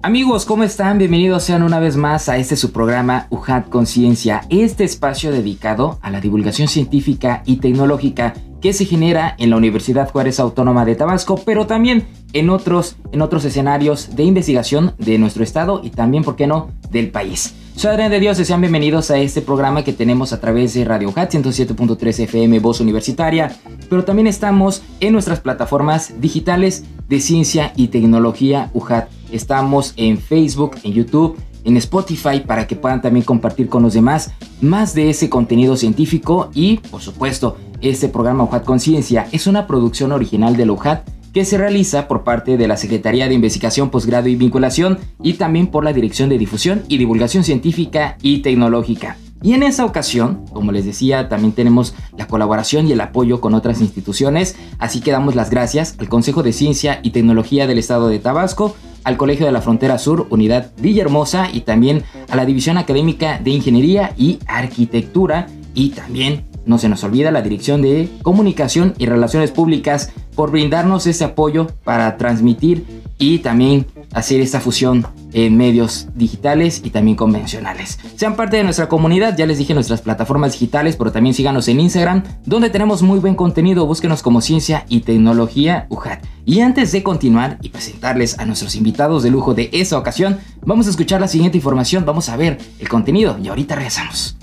Amigos, ¿cómo están? Bienvenidos sean una vez más a este su programa UJAT Conciencia, este espacio dedicado a la divulgación científica y tecnológica que se genera en la Universidad Juárez Autónoma de Tabasco, pero también en otros, en otros escenarios de investigación de nuestro estado y también, ¿por qué no?, del país. Soy Adrián de Dios, sean bienvenidos a este programa que tenemos a través de Radio Hat 107.3 FM Voz Universitaria, pero también estamos en nuestras plataformas digitales de ciencia y tecnología UJAT. Estamos en Facebook, en YouTube, en Spotify para que puedan también compartir con los demás más de ese contenido científico y, por supuesto, este programa UJAT Conciencia es una producción original de la UJAT que se realiza por parte de la Secretaría de Investigación, Posgrado y Vinculación y también por la Dirección de Difusión y Divulgación Científica y Tecnológica. Y en esa ocasión, como les decía, también tenemos la colaboración y el apoyo con otras instituciones, así que damos las gracias al Consejo de Ciencia y Tecnología del Estado de Tabasco, al Colegio de la Frontera Sur, Unidad Villahermosa y también a la División Académica de Ingeniería y Arquitectura y también no se nos olvida la Dirección de Comunicación y Relaciones Públicas por brindarnos ese apoyo para transmitir y también hacer esta fusión en medios digitales y también convencionales. Sean parte de nuestra comunidad, ya les dije nuestras plataformas digitales, pero también síganos en Instagram, donde tenemos muy buen contenido, búsquenos como Ciencia y Tecnología UJAT. Y antes de continuar y presentarles a nuestros invitados de lujo de esta ocasión, vamos a escuchar la siguiente información, vamos a ver el contenido y ahorita regresamos.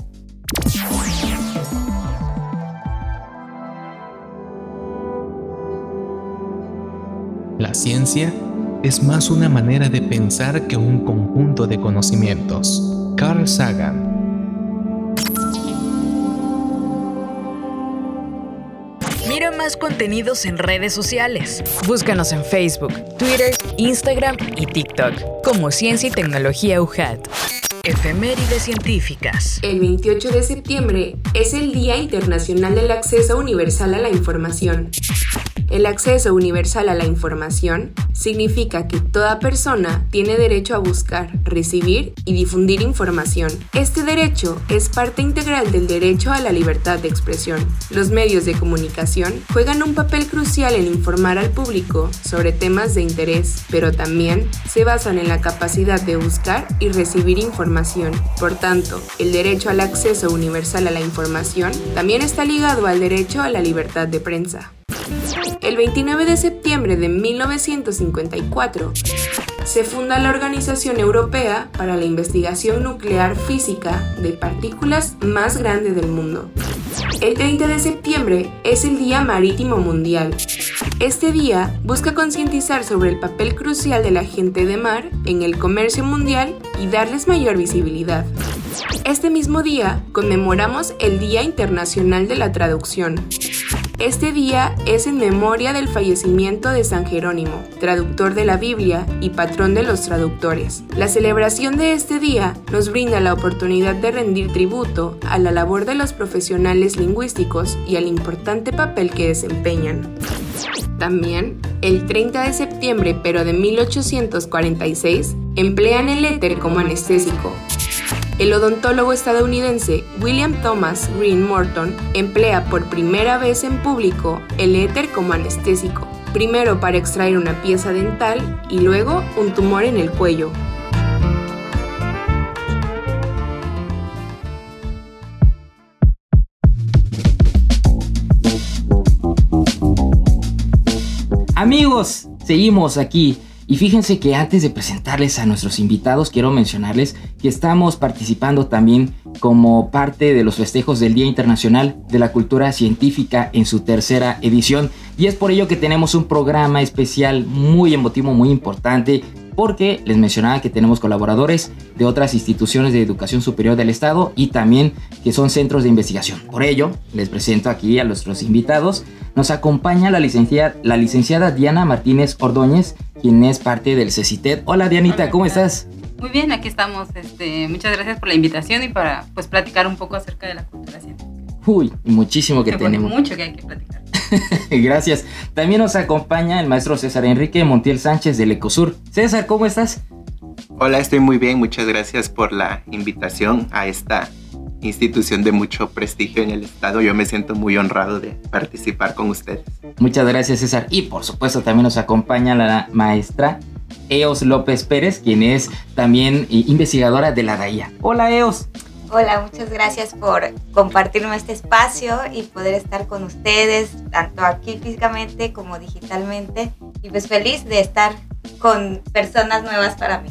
La ciencia es más una manera de pensar que un conjunto de conocimientos. Carl Sagan. Contenidos en redes sociales. Búscanos en Facebook, Twitter, Instagram y TikTok como Ciencia y Tecnología UJAT. Efemérides científicas. El 28 de septiembre es el Día Internacional del Acceso Universal a la Información. El acceso universal a la información significa que toda persona tiene derecho a buscar, recibir y difundir información. Este derecho es parte integral del derecho a la libertad de expresión. Los medios de comunicación juegan un papel crucial en informar al público sobre temas de interés, pero también se basan en la capacidad de buscar y recibir información. Por tanto, el derecho al acceso universal a la información también está ligado al derecho a la libertad de prensa. El 29 de septiembre de 1954 se funda la Organización Europea para la Investigación Nuclear Física de Partículas más grande del mundo. El 30 de septiembre es el Día Marítimo Mundial. Este día busca concientizar sobre el papel crucial de la gente de mar en el comercio mundial y darles mayor visibilidad. Este mismo día conmemoramos el Día Internacional de la Traducción. Este día es en memoria del fallecimiento de San Jerónimo, traductor de la Biblia y patrón de los traductores. La celebración de este día nos brinda la oportunidad de rendir tributo a la labor de los profesionales lingüísticos y al importante papel que desempeñan. También, el 30 de septiembre pero de 1846, emplean el éter como anestésico, el odontólogo estadounidense William Thomas Green Morton emplea por primera vez en público el éter como anestésico, primero para extraer una pieza dental y luego un tumor en el cuello. Amigos, seguimos aquí y fíjense que antes de presentarles a nuestros invitados, quiero mencionarles que estamos participando también como parte de los festejos del Día Internacional de la Cultura Científica en su tercera edición. Y es por ello que tenemos un programa especial muy emotivo, muy importante, porque les mencionaba que tenemos colaboradores de otras instituciones de educación superior del Estado y también que son centros de investigación. Por ello, les presento aquí a nuestros invitados. Nos acompaña la licenciada, la licenciada Diana Martínez Ordóñez, quien es parte del CECITED. Hola Dianita, ¿cómo estás? Muy bien, aquí estamos. Este, muchas gracias por la invitación y para pues platicar un poco acerca de la cultura científica. Uy, muchísimo que tenemos. Mucho que hay que platicar. gracias. También nos acompaña el maestro César Enrique Montiel Sánchez del Ecosur. César, ¿cómo estás? Hola, estoy muy bien. Muchas gracias por la invitación a esta institución de mucho prestigio en el estado. Yo me siento muy honrado de participar con ustedes. Muchas gracias César. Y por supuesto también nos acompaña la maestra Eos López Pérez, quien es también eh, investigadora de la DAIA. Hola Eos. Hola, muchas gracias por compartirme este espacio y poder estar con ustedes, tanto aquí físicamente como digitalmente. Y pues feliz de estar con personas nuevas para mí.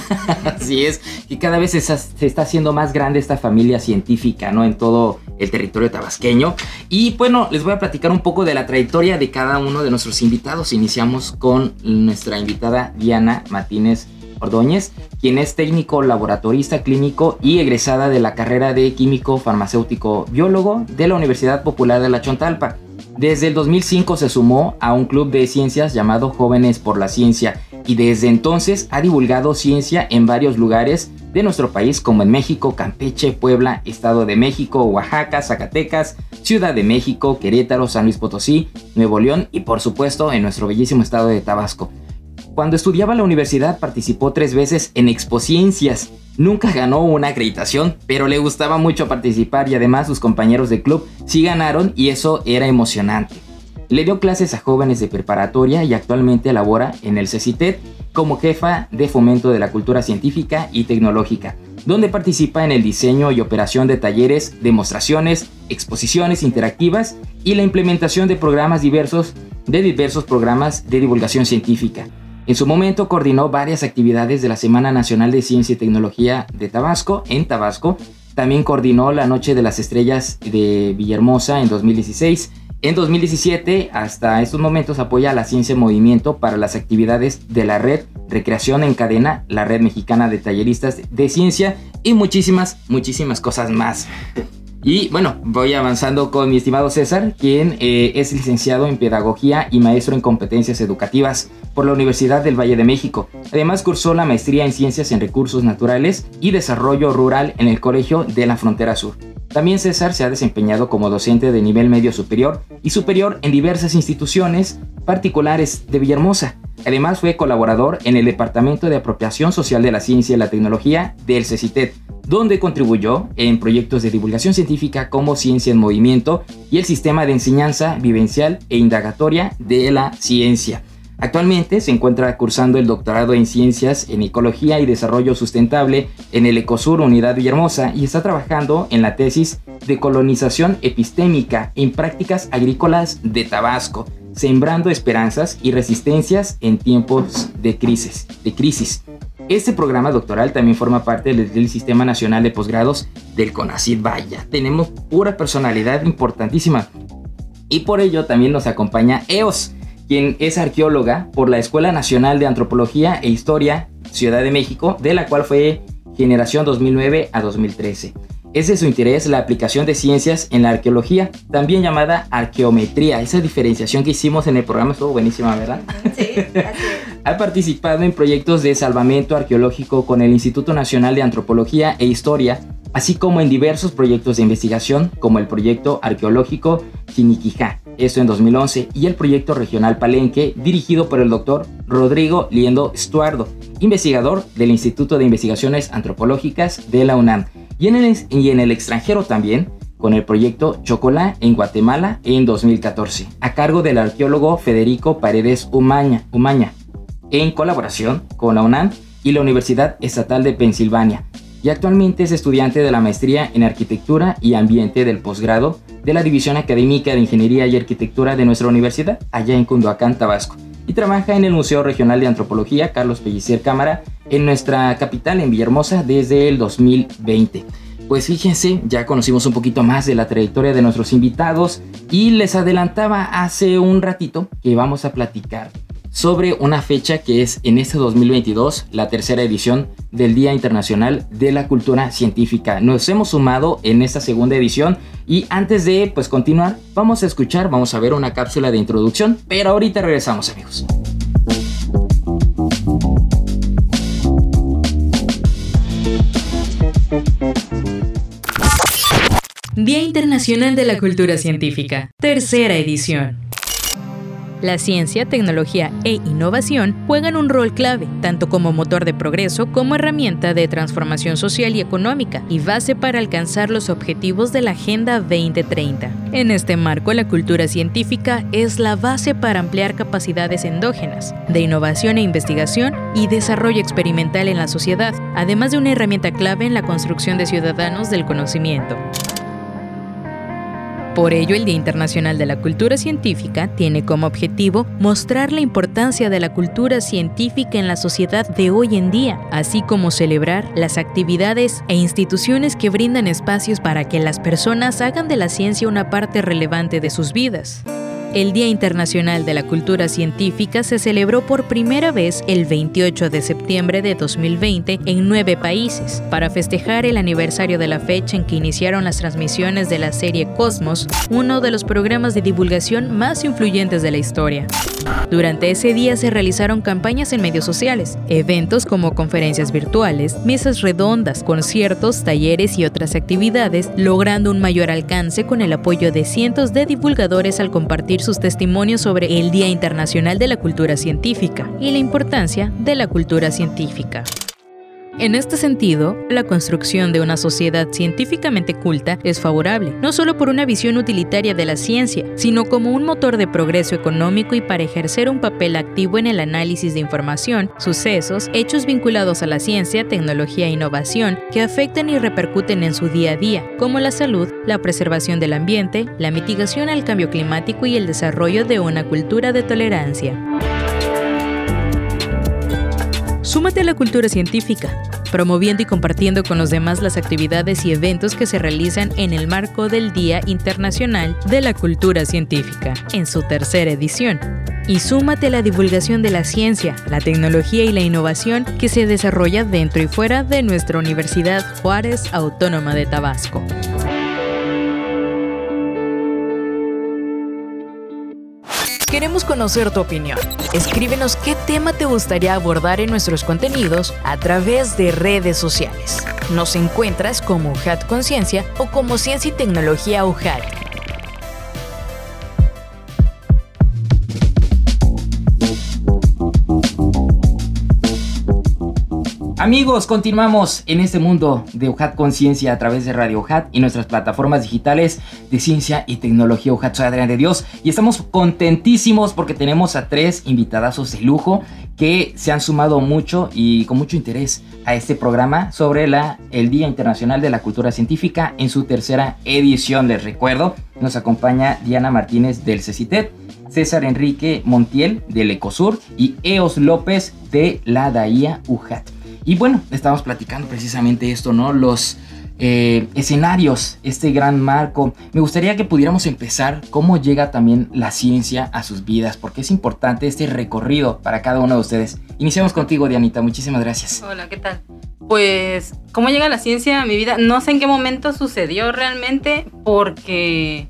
Así es, que cada vez se está haciendo más grande esta familia científica, ¿no? En todo el territorio tabasqueño. Y bueno, les voy a platicar un poco de la trayectoria de cada uno de nuestros invitados. Iniciamos con nuestra invitada Diana Martínez Ordóñez, quien es técnico laboratorista clínico y egresada de la carrera de químico farmacéutico biólogo de la Universidad Popular de la Chontalpa. Desde el 2005 se sumó a un club de ciencias llamado Jóvenes por la Ciencia y desde entonces ha divulgado ciencia en varios lugares de nuestro país como en México, Campeche, Puebla, Estado de México, Oaxaca, Zacatecas, Ciudad de México, Querétaro, San Luis Potosí, Nuevo León y por supuesto en nuestro bellísimo estado de Tabasco. Cuando estudiaba la universidad participó tres veces en Expociencias. Nunca ganó una acreditación, pero le gustaba mucho participar y además sus compañeros de club sí ganaron y eso era emocionante. Le dio clases a jóvenes de preparatoria y actualmente labora en el CECITED como jefa de fomento de la cultura científica y tecnológica, donde participa en el diseño y operación de talleres, demostraciones, exposiciones interactivas y la implementación de programas diversos de diversos programas de divulgación científica. En su momento coordinó varias actividades de la Semana Nacional de Ciencia y Tecnología de Tabasco en Tabasco. También coordinó la Noche de las Estrellas de Villahermosa en 2016 en 2017, hasta estos momentos, apoya a la ciencia en movimiento para las actividades de la red Recreación en Cadena, la red mexicana de talleristas de ciencia y muchísimas, muchísimas cosas más. Y bueno, voy avanzando con mi estimado César, quien eh, es licenciado en Pedagogía y maestro en Competencias Educativas por la Universidad del Valle de México. Además cursó la maestría en Ciencias en Recursos Naturales y Desarrollo Rural en el Colegio de la Frontera Sur. También César se ha desempeñado como docente de nivel medio superior y superior en diversas instituciones particulares de Villahermosa. Además fue colaborador en el Departamento de Apropiación Social de la Ciencia y la Tecnología del CECITET, donde contribuyó en proyectos de divulgación científica como Ciencia en Movimiento y el Sistema de Enseñanza Vivencial e Indagatoria de la Ciencia. Actualmente se encuentra cursando el doctorado en Ciencias en Ecología y Desarrollo Sustentable en el Ecosur Unidad Villahermosa y está trabajando en la tesis de colonización epistémica en prácticas agrícolas de Tabasco, sembrando esperanzas y resistencias en tiempos de crisis. De crisis. Este programa doctoral también forma parte del, Sistema Nacional de Posgrados del CONACYT Vaya. Tenemos pura personalidad importantísima. Y por ello también nos acompaña EOS, quien es arqueóloga por la Escuela Nacional de Antropología e Historia Ciudad de México, de la cual fue generación 2009 a 2013. Es de su interés la aplicación de ciencias en la arqueología, también llamada arqueometría. Esa diferenciación que hicimos en el programa estuvo buenísima, ¿verdad? Sí, ha participado en proyectos de salvamento arqueológico con el Instituto Nacional de Antropología e Historia, así como en diversos proyectos de investigación, como el proyecto arqueológico Chiniquijá, esto en 2011, y el proyecto regional Palenque, dirigido por el doctor Rodrigo Liendo Estuardo, investigador del Instituto de Investigaciones Antropológicas de la UNAM, y en el, y en el extranjero también, con el proyecto Chocolá en Guatemala en 2014, a cargo del arqueólogo Federico Paredes Umaña, Umaña, en colaboración con la UNAM y la Universidad Estatal de Pensilvania, y actualmente es estudiante de la maestría en Arquitectura y Ambiente del posgrado de la División Académica de Ingeniería y Arquitectura de nuestra universidad, allá en Cunduacán, Tabasco, y trabaja en el Museo Regional de Antropología Carlos Pellicer Cámara en nuestra capital, en Villahermosa, desde el 2020. Pues fíjense, ya conocimos un poquito más de la trayectoria de nuestros invitados y les adelantaba hace un ratito que vamos a platicar sobre una fecha que es en este 2022 la tercera edición del Día Internacional de la Cultura Científica. Nos hemos sumado en esta segunda edición y antes de pues continuar vamos a escuchar, vamos a ver una cápsula de introducción, pero ahorita regresamos amigos. Día Internacional de la Cultura Científica, tercera edición. La ciencia, tecnología e innovación juegan un rol clave, tanto como motor de progreso como herramienta de transformación social y económica y base para alcanzar los objetivos de la Agenda 2030. En este marco, la cultura científica es la base para ampliar capacidades endógenas, de innovación e investigación y desarrollo experimental en la sociedad, además de una herramienta clave en la construcción de ciudadanos del conocimiento. Por ello, el Día Internacional de la Cultura Científica tiene como objetivo mostrar la importancia de la cultura científica en la sociedad de hoy en día, así como celebrar las actividades e instituciones que brindan espacios para que las personas hagan de la ciencia una parte relevante de sus vidas. El Día Internacional de la Cultura Científica se celebró por primera vez el 28 de septiembre de 2020 en nueve países, para festejar el aniversario de la fecha en que iniciaron las transmisiones de la serie Cosmos, uno de los programas de divulgación más influyentes de la historia. Durante ese día se realizaron campañas en medios sociales, eventos como conferencias virtuales, mesas redondas, conciertos, talleres y otras actividades, logrando un mayor alcance con el apoyo de cientos de divulgadores al compartir sus testimonios sobre el Día Internacional de la Cultura Científica y la importancia de la cultura científica. En este sentido, la construcción de una sociedad científicamente culta es favorable, no solo por una visión utilitaria de la ciencia, sino como un motor de progreso económico y para ejercer un papel activo en el análisis de información, sucesos, hechos vinculados a la ciencia, tecnología e innovación que afectan y repercuten en su día a día, como la salud, la preservación del ambiente, la mitigación al cambio climático y el desarrollo de una cultura de tolerancia. Súmate a la cultura científica, promoviendo y compartiendo con los demás las actividades y eventos que se realizan en el marco del Día Internacional de la Cultura Científica, en su tercera edición. Y súmate a la divulgación de la ciencia, la tecnología y la innovación que se desarrolla dentro y fuera de nuestra Universidad Juárez Autónoma de Tabasco. Queremos conocer tu opinión. Escríbenos qué tema te gustaría abordar en nuestros contenidos a través de redes sociales. Nos encuentras como UJAT Conciencia o como Ciencia y Tecnología UJAT. Amigos, continuamos en este mundo de UJAT Conciencia a través de Radio UJAT y nuestras plataformas digitales de ciencia y tecnología UJAT. Soy Adrián de Dios y estamos contentísimos porque tenemos a tres invitadazos de lujo que se han sumado mucho y con mucho interés a este programa sobre la, el Día Internacional de la Cultura Científica en su tercera edición. Les recuerdo, nos acompaña Diana Martínez del CECITET, César Enrique Montiel del Ecosur y Eos López de la DAIA UJAT. Y bueno, estamos platicando precisamente esto, ¿no? Los eh, escenarios, este gran marco. Me gustaría que pudiéramos empezar cómo llega también la ciencia a sus vidas, porque es importante este recorrido para cada uno de ustedes. Iniciamos contigo, Dianita. Muchísimas gracias. Hola, ¿qué tal? Pues, ¿cómo llega la ciencia a mi vida? No sé en qué momento sucedió realmente, porque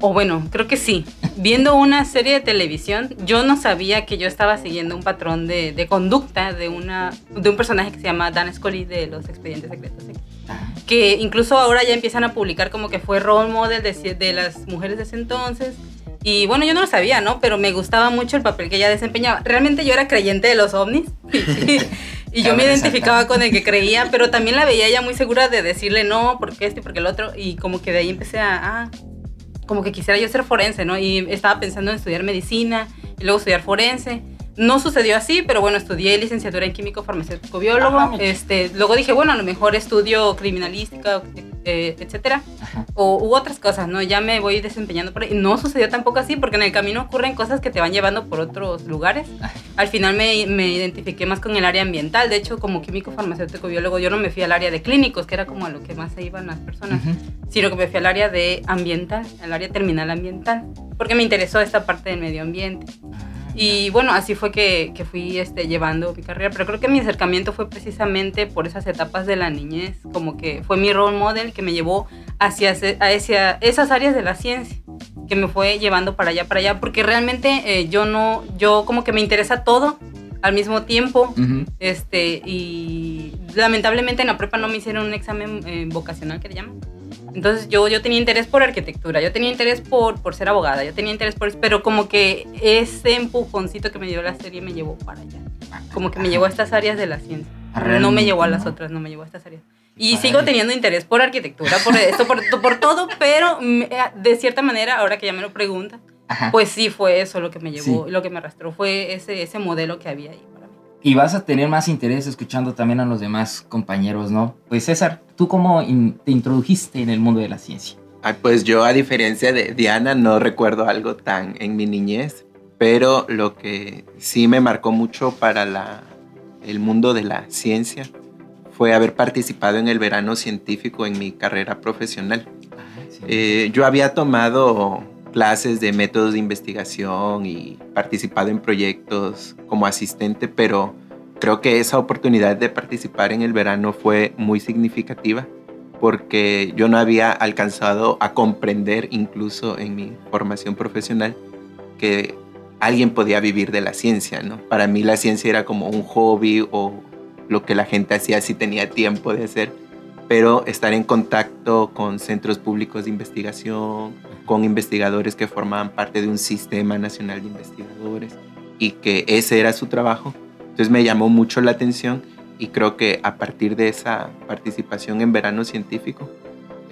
o bueno, creo que sí. Viendo una serie de televisión, yo no sabía que yo estaba siguiendo un patrón de, conducta de, una, de un personaje que se llama Dan Scully de los Expedientes Secretos. Que incluso ahora ya empiezan a publicar como que fue role model de, de las mujeres de ese entonces. Y bueno, yo no lo sabía, ¿no? Pero me gustaba mucho el papel que ella desempeñaba. Realmente yo era creyente de los ovnis. y yo me identificaba con el que creía, pero también la veía ella muy segura de decirle no, porque este y porque el otro. Y como que de ahí empecé a, ah, como que quisiera yo ser forense, ¿no? Y estaba pensando en estudiar medicina y luego estudiar forense. No sucedió así, pero bueno, estudié licenciatura en químico farmacéutico biólogo. este, luego dije, bueno, a lo mejor estudio criminalística, eh, etcétera, o u otras cosas, ¿no? Ya me voy desempeñando por ahí. No sucedió tampoco así, porque en el camino ocurren cosas que te van llevando por otros lugares. Al final me, me identifiqué más con el área ambiental. De hecho, como químico farmacéutico biólogo, yo no me fui al área de clínicos, que era como a lo que más se iban las personas, sino que me fui al área de ambiental, al área terminal ambiental, porque me interesó esta parte del medio ambiente. Y bueno, así fue que, que, fui este, llevando mi carrera, pero creo que mi acercamiento fue precisamente por esas etapas de la niñez, como que fue mi role model que me llevó hacia, hacia esas áreas de la ciencia, que me fue llevando para allá, para allá, porque realmente eh, yo no, yo como que me interesa todo al mismo tiempo, este, y lamentablemente en la prepa no me hicieron un examen eh, vocacional que le llaman Entonces yo, yo tenía interés por arquitectura, yo tenía interés por, por ser abogada, yo tenía interés por... Pero como que ese empujoncito que me dio la serie me llevó para allá. Como que me llevó a estas áreas de la ciencia. No me llevó a las otras, no me llevó a estas áreas. Y sigo teniendo interés por arquitectura, por esto, por, por todo, pero de cierta manera, ahora que ya me lo preguntan, pues sí fue eso lo que me llevó, lo que me arrastró, fue ese, ese modelo que había ahí para. Y vas a tener más interés escuchando también a los demás compañeros, ¿no? Pues César, ¿tú cómo te introdujiste en el mundo de la ciencia? pues yo, a diferencia de Diana, no recuerdo algo tan en mi niñez, pero lo que sí me marcó mucho para la, el mundo de la ciencia fue haber participado en el verano científico en mi carrera profesional. Ah, eh, yo había tomado clases de métodos de investigación y participado en proyectos como asistente, pero creo que esa oportunidad de participar en el verano fue muy significativa porque yo no había alcanzado a comprender incluso en mi formación profesional que alguien podía vivir de la ciencia, ¿no? Para mí la ciencia era como un hobby o lo que la gente hacía si tenía tiempo de hacer, pero estar en contacto con centros públicos de investigación, con investigadores que formaban parte de un sistema nacional de investigadores y que ese era su trabajo. Entonces me llamó mucho la atención y creo que a partir de esa participación en verano científico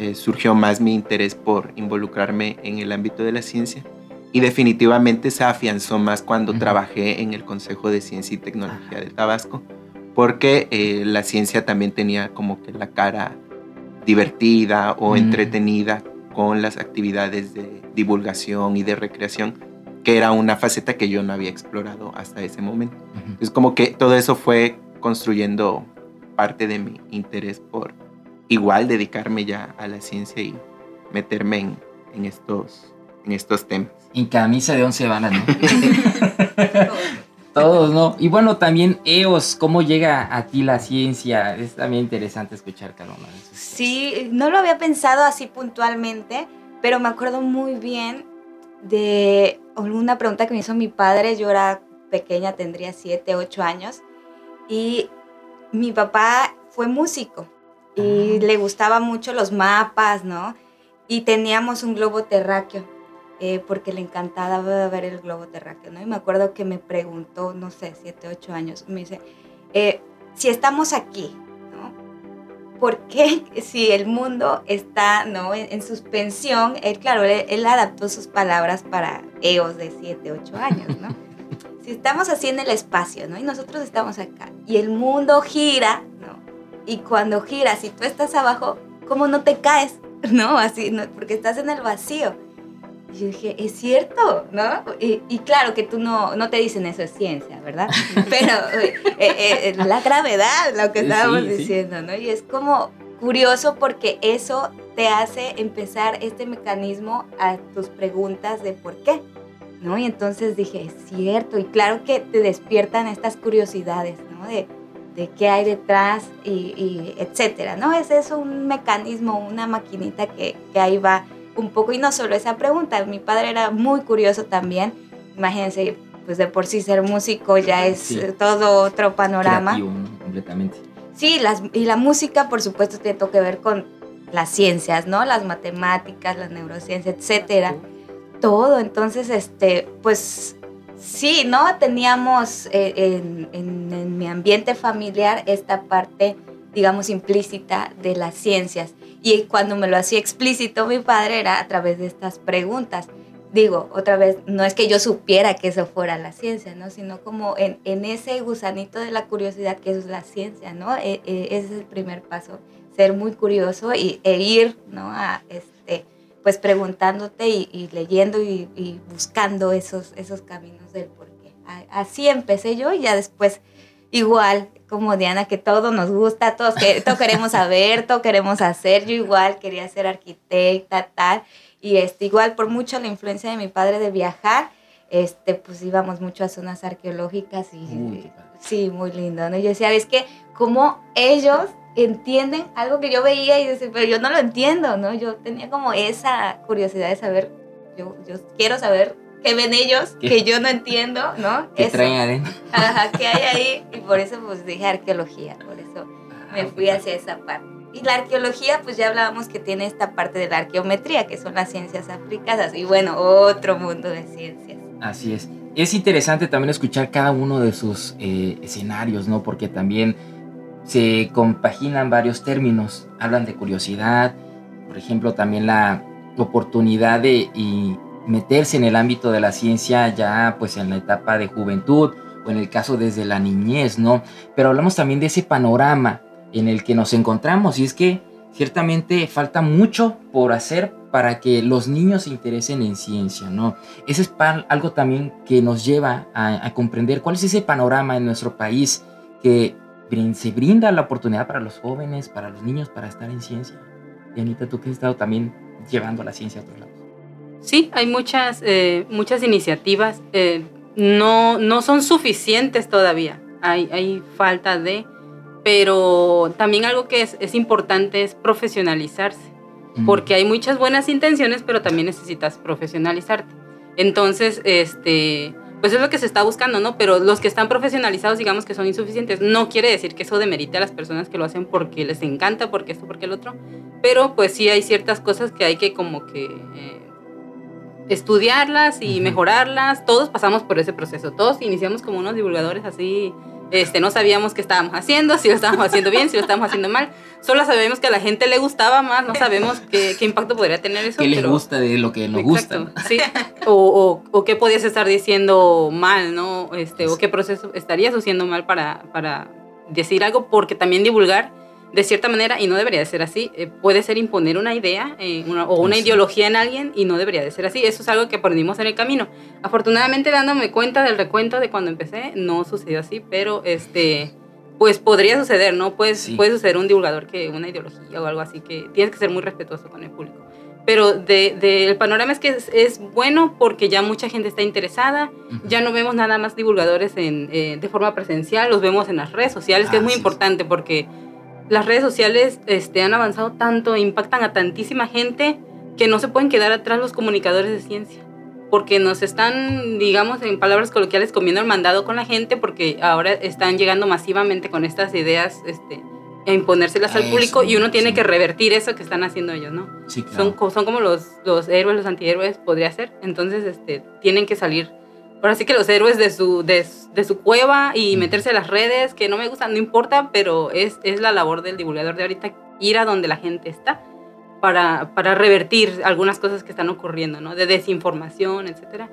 eh, surgió más mi interés por involucrarme en el ámbito de la ciencia. Y definitivamente se afianzó más cuando trabajé en el Consejo de Ciencia y Tecnología de Tabasco, porque eh, la ciencia también tenía como que la cara divertida o entretenida con las actividades de divulgación y de recreación, que era una faceta que yo no había explorado hasta ese momento. Es como que todo eso fue construyendo parte de mi interés por igual dedicarme ya a la ciencia y meterme en, en estos, en estos temas. En camisa de once varas, ¿no? Todos, ¿no? Y bueno, también EOS, ¿cómo llega a ti la ciencia? Es también interesante escuchar, Carolina. Sí, no lo había pensado así puntualmente, pero me acuerdo muy bien de una pregunta que me hizo mi padre. Yo era pequeña, tendría 7, 8 años, y mi papá fue músico y ah. le gustaba mucho los mapas, ¿no? Y teníamos un globo terráqueo eh, porque le encantaba ver el globo terráqueo, ¿no? Y me acuerdo que me preguntó, no sé, siete, ocho años, me dice, eh, si estamos aquí, ¿no? ¿Por qué si el mundo está, ¿no? En, suspensión, él, claro, él, adaptó sus palabras para EOS de siete, ocho años, ¿no? si estamos así en el espacio, ¿no? Y nosotros estamos acá, y el mundo gira, ¿no? Y cuando gira, si tú estás abajo, ¿cómo no te caes? ¿No? Así, ¿no? porque estás en el vacío. Y yo dije, es cierto, ¿no? Y, claro que tú no, no te dicen eso es ciencia, ¿verdad? Pero eh, eh, la gravedad, lo que estábamos diciendo, ¿no? Y es como curioso porque eso te hace empezar este mecanismo a tus preguntas de por qué, ¿no? Y entonces dije, es cierto, y claro que te despiertan estas curiosidades, ¿no? De, de qué hay detrás y, y, etcétera, ¿no? Es eso un mecanismo, una maquinita que, que ahí va un poco, y no solo esa pregunta, mi padre era muy curioso también, imagínense, pues de por sí ser músico ya es todo otro panorama. completamente. Sí, las, y la música por supuesto tiene todo que ver con las ciencias, ¿no? Las matemáticas, las neurociencias, etcétera. Todo, entonces, este, pues sí, ¿no? Teníamos eh, en, en mi ambiente familiar esta parte, digamos, implícita de las ciencias. Y cuando me lo hacía explícito mi padre era a través de estas preguntas. Digo, otra vez, no es que yo supiera que eso fuera la ciencia, ¿no? Sino como en, en ese gusanito de la curiosidad que es la ciencia, ¿no? E, e, ese es el primer paso, ser muy curioso y, e ir, ¿no? A, este, pues preguntándote y, leyendo y, y, buscando esos, esos caminos del porqué. Así empecé yo y ya después igual como Diana, que todo nos gusta, todos que, todo queremos saber, todo queremos hacer. Yo igual quería ser arquitecta, tal. Y este, igual por mucho la influencia de mi padre de viajar, este, pues íbamos mucho a zonas arqueológicas y sí, muy lindo, ¿no? Yo decía, es que como ellos entienden algo que yo veía y decía, pero yo no lo entiendo, ¿no? Yo tenía como esa curiosidad de saber, yo, yo quiero saber que ven ellos, que yo no entiendo, ¿no? ¿Qué traen Ajá, ¿qué hay ahí? Y por eso pues dije arqueología, por eso me fui hacia esa parte. Y la arqueología, pues ya hablábamos que tiene esta parte de la arqueometría, que son las ciencias aplicadas. Y bueno, otro mundo de ciencias. Así es. Es interesante también escuchar cada uno de sus eh, escenarios, ¿no? Porque también se compaginan varios términos. Hablan de curiosidad, por ejemplo, también la oportunidad de y meterse en el ámbito de la ciencia ya pues en la etapa de juventud o en el caso desde la niñez, ¿no? Pero hablamos también de ese panorama en el que nos encontramos y es que ciertamente falta mucho por hacer para que los niños se interesen en ciencia, ¿no? Ese es algo también que nos lleva a, comprender cuál es ese panorama en nuestro país que se brinda la oportunidad para los jóvenes, para los niños, para estar en ciencia. Y Anita, tú que has estado también llevando la ciencia a otros lados. Sí, hay muchas, eh, muchas iniciativas. Eh, no, no son suficientes todavía. Hay, hay falta de pero también algo que es, es importante es profesionalizarse, porque hay muchas buenas intenciones, pero también necesitas profesionalizarte. Entonces, este, pues es lo que se está buscando, ¿no? Pero los que están profesionalizados, digamos que son insuficientes. No quiere decir que eso demerite a las personas que lo hacen porque les encanta, porque esto, porque el otro. Pero pues sí hay ciertas cosas que hay que como que eh, estudiarlas y mejorarlas. Todos pasamos por ese proceso. Todos iniciamos como unos divulgadores así este, no sabíamos qué estábamos haciendo, si lo estábamos haciendo bien, si lo estábamos haciendo mal. Solo sabemos que a la gente le gustaba más, no sabemos qué, qué impacto podría tener eso. ¿Qué le gusta de lo que nos gusta? Sí, o, o, o, qué podías estar diciendo mal, ¿no? Este, o qué proceso estarías haciendo mal para, para decir algo, porque también divulgar de cierta manera, y no debería de ser así, eh, puede ser imponer una idea eh, o una ideología en alguien y no debería de ser así. Eso es algo que aprendimos en el camino. Afortunadamente, dándome cuenta del recuento de cuando empecé, no sucedió así, pero este, pues podría suceder, ¿no? Pues, Puede suceder un divulgador que una ideología o algo así, que tienes que ser muy respetuoso con el público. Pero de, de el panorama es que es, bueno porque ya mucha gente está interesada, ya no vemos nada más divulgadores en, eh, de forma presencial, los vemos en las redes sociales, que es muy importante porque las redes sociales este, han avanzado tanto, impactan a tantísima gente que no se pueden quedar atrás los comunicadores de ciencia. Porque nos están, digamos, en palabras coloquiales, comiendo el mandado con la gente porque ahora están llegando masivamente con estas ideas este, a imponérselas al público y uno tiene que revertir eso que están haciendo ellos, ¿no? Sí, claro. son, son como los, los héroes, los antihéroes, podría ser. Entonces, este, tienen que salir ahora sí que los héroes de su, de, su cueva y meterse a las redes, que no me gustan, no importa, pero es, es la labor del divulgador de ahorita ir a donde la gente está para, para revertir algunas cosas que están ocurriendo, ¿no? De desinformación, etcétera.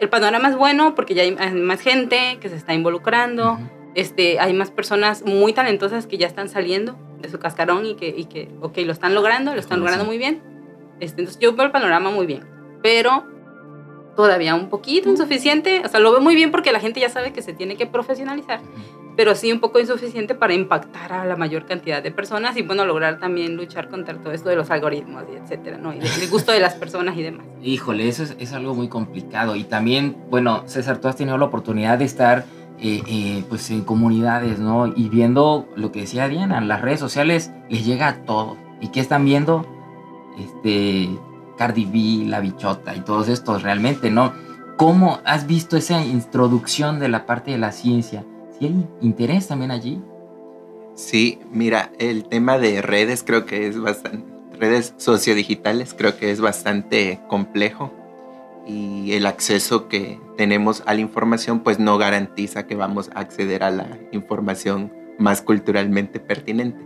El panorama es bueno porque ya hay más gente que se está involucrando, este, hay más personas muy talentosas que ya están saliendo de su cascarón y que, y que ok, lo están logrando, lo están logrando muy bien. Este, entonces yo veo el panorama muy bien, pero todavía un poquito insuficiente. O sea, lo veo muy bien porque la gente ya sabe que se tiene que profesionalizar, pero sí un poco insuficiente para impactar a la mayor cantidad de personas y, bueno, lograr también luchar contra todo esto de los algoritmos y etcétera, ¿no? Y del gusto de las personas y demás. Híjole, eso es, algo muy complicado. Y también, bueno, César, tú has tenido la oportunidad de estar. Eh, eh, pues en comunidades, ¿no? Y viendo lo que decía Diana, las redes sociales les llega a todo. ¿Y qué están viendo? Este, Cardi B, La Bichota y todos estos realmente, ¿no? ¿Cómo has visto esa introducción de la parte de la ciencia? ¿Sí hay interés también allí? Sí, mira, el tema de redes creo que es bastante, redes sociodigitales creo que es bastante complejo y el acceso que tenemos a la información pues no garantiza que vamos a acceder a la información más culturalmente pertinente.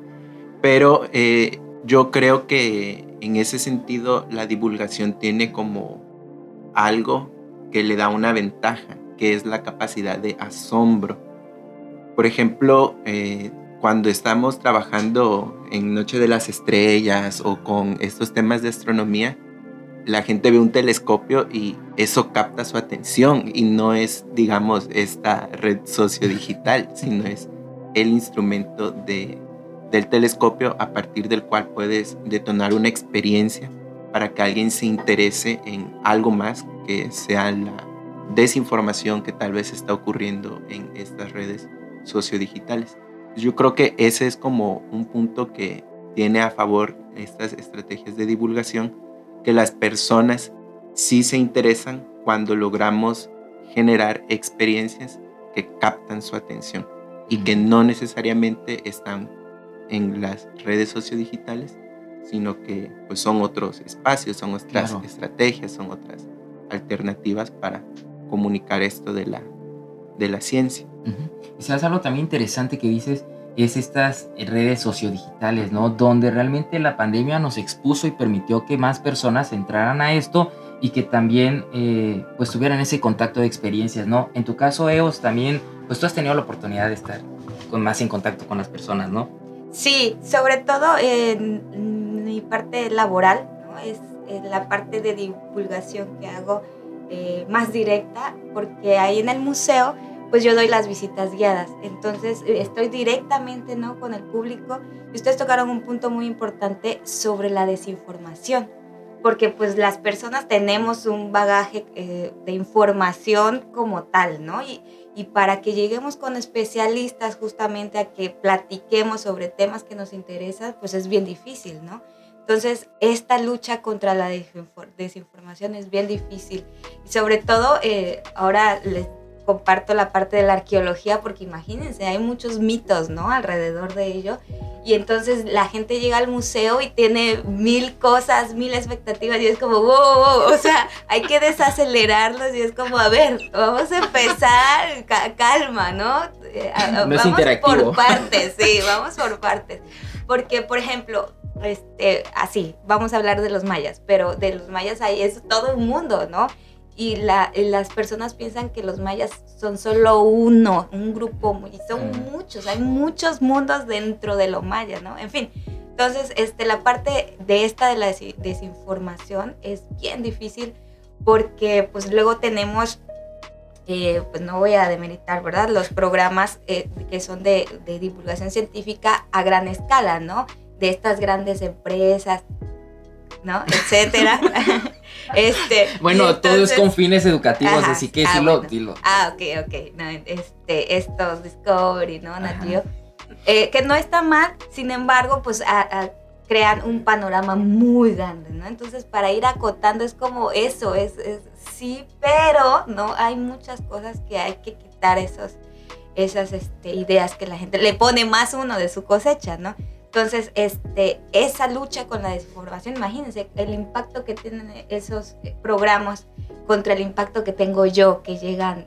Pero eh, yo creo que en ese sentido la divulgación tiene como algo que le da una ventaja, que es la capacidad de asombro. Por ejemplo, eh, cuando estamos trabajando en Noche de las Estrellas o con estos temas de astronomía, la gente ve un telescopio y eso capta su atención y no es, digamos, esta red sociodigital, sino es el instrumento de del telescopio a partir del cual puedes detonar una experiencia para que alguien se interese en algo más que sea la desinformación que tal vez está ocurriendo en estas redes sociodigitales. Yo creo que ese es como un punto que tiene a favor estas estrategias de divulgación, que las personas sí se interesan cuando logramos generar experiencias que captan su atención y que no necesariamente están en las redes sociodigitales, sino que pues son otros espacios, son otras estrategias, son otras alternativas para comunicar esto de la, de la ciencia. Y sabes algo también interesante que dices, es estas redes sociodigitales, ¿no? Donde realmente la pandemia nos expuso y permitió que más personas entraran a esto y que también eh, pues tuvieran ese contacto de experiencias, ¿no? En tu caso, EOS, también, pues tú has tenido la oportunidad de estar con, más en contacto con las personas, ¿no? Sí, sobre todo en mi parte laboral, ¿no? Es la parte de divulgación que hago eh, más directa, porque ahí en el museo pues yo doy las visitas guiadas. Entonces eh, estoy directamente ¿no? con el público y ustedes tocaron un punto muy importante sobre la desinformación, porque pues las personas tenemos un bagaje eh, de información como tal, ¿no? Y, y para que lleguemos con especialistas justamente a que platiquemos sobre temas que nos interesan, pues es bien difícil, ¿no? Entonces, esta lucha contra la desinformación es bien difícil. Y sobre todo, eh, ahora les comparto la parte de la arqueología porque imagínense, hay muchos mitos, ¿no? Alrededor de ello. Y entonces la gente llega al museo y tiene mil cosas, mil expectativas y es como, wow, wow, o sea, hay que desacelerarlos y es como, a ver, vamos a empezar, calma, ¿no? Eh, no vamos por partes, sí, vamos por partes. Porque, por ejemplo, este, así, vamos a hablar de los mayas, pero de los mayas ahí es todo un mundo, ¿no? Y, las personas piensan que los mayas son solo uno, un grupo, y son muchos, hay muchos mundos dentro de lo maya, ¿no? En fin, entonces este, la parte de esta de la desinformación es bien difícil porque pues luego tenemos, eh, pues no voy a demeritar, ¿verdad? Los programas eh, que son de, de divulgación científica a gran escala, ¿no? De estas grandes empresas, ¿no? Etcétera. este, bueno, todo es con fines educativos, así que ah, dilo, dilo. Ah, ok, ok. este, estos Discovery, ¿no? Eh, que no está mal, sin embargo, pues crean un panorama muy grande, ¿no? Entonces, para ir acotando es como eso, es, es sí, pero, ¿no? Hay muchas cosas que hay que quitar esos, esas este, ideas que la gente le pone más uno de su cosecha, ¿no? Entonces, este, esa lucha con la desinformación, imagínense el impacto que tienen esos eh, programas contra el impacto que tengo yo, que llegan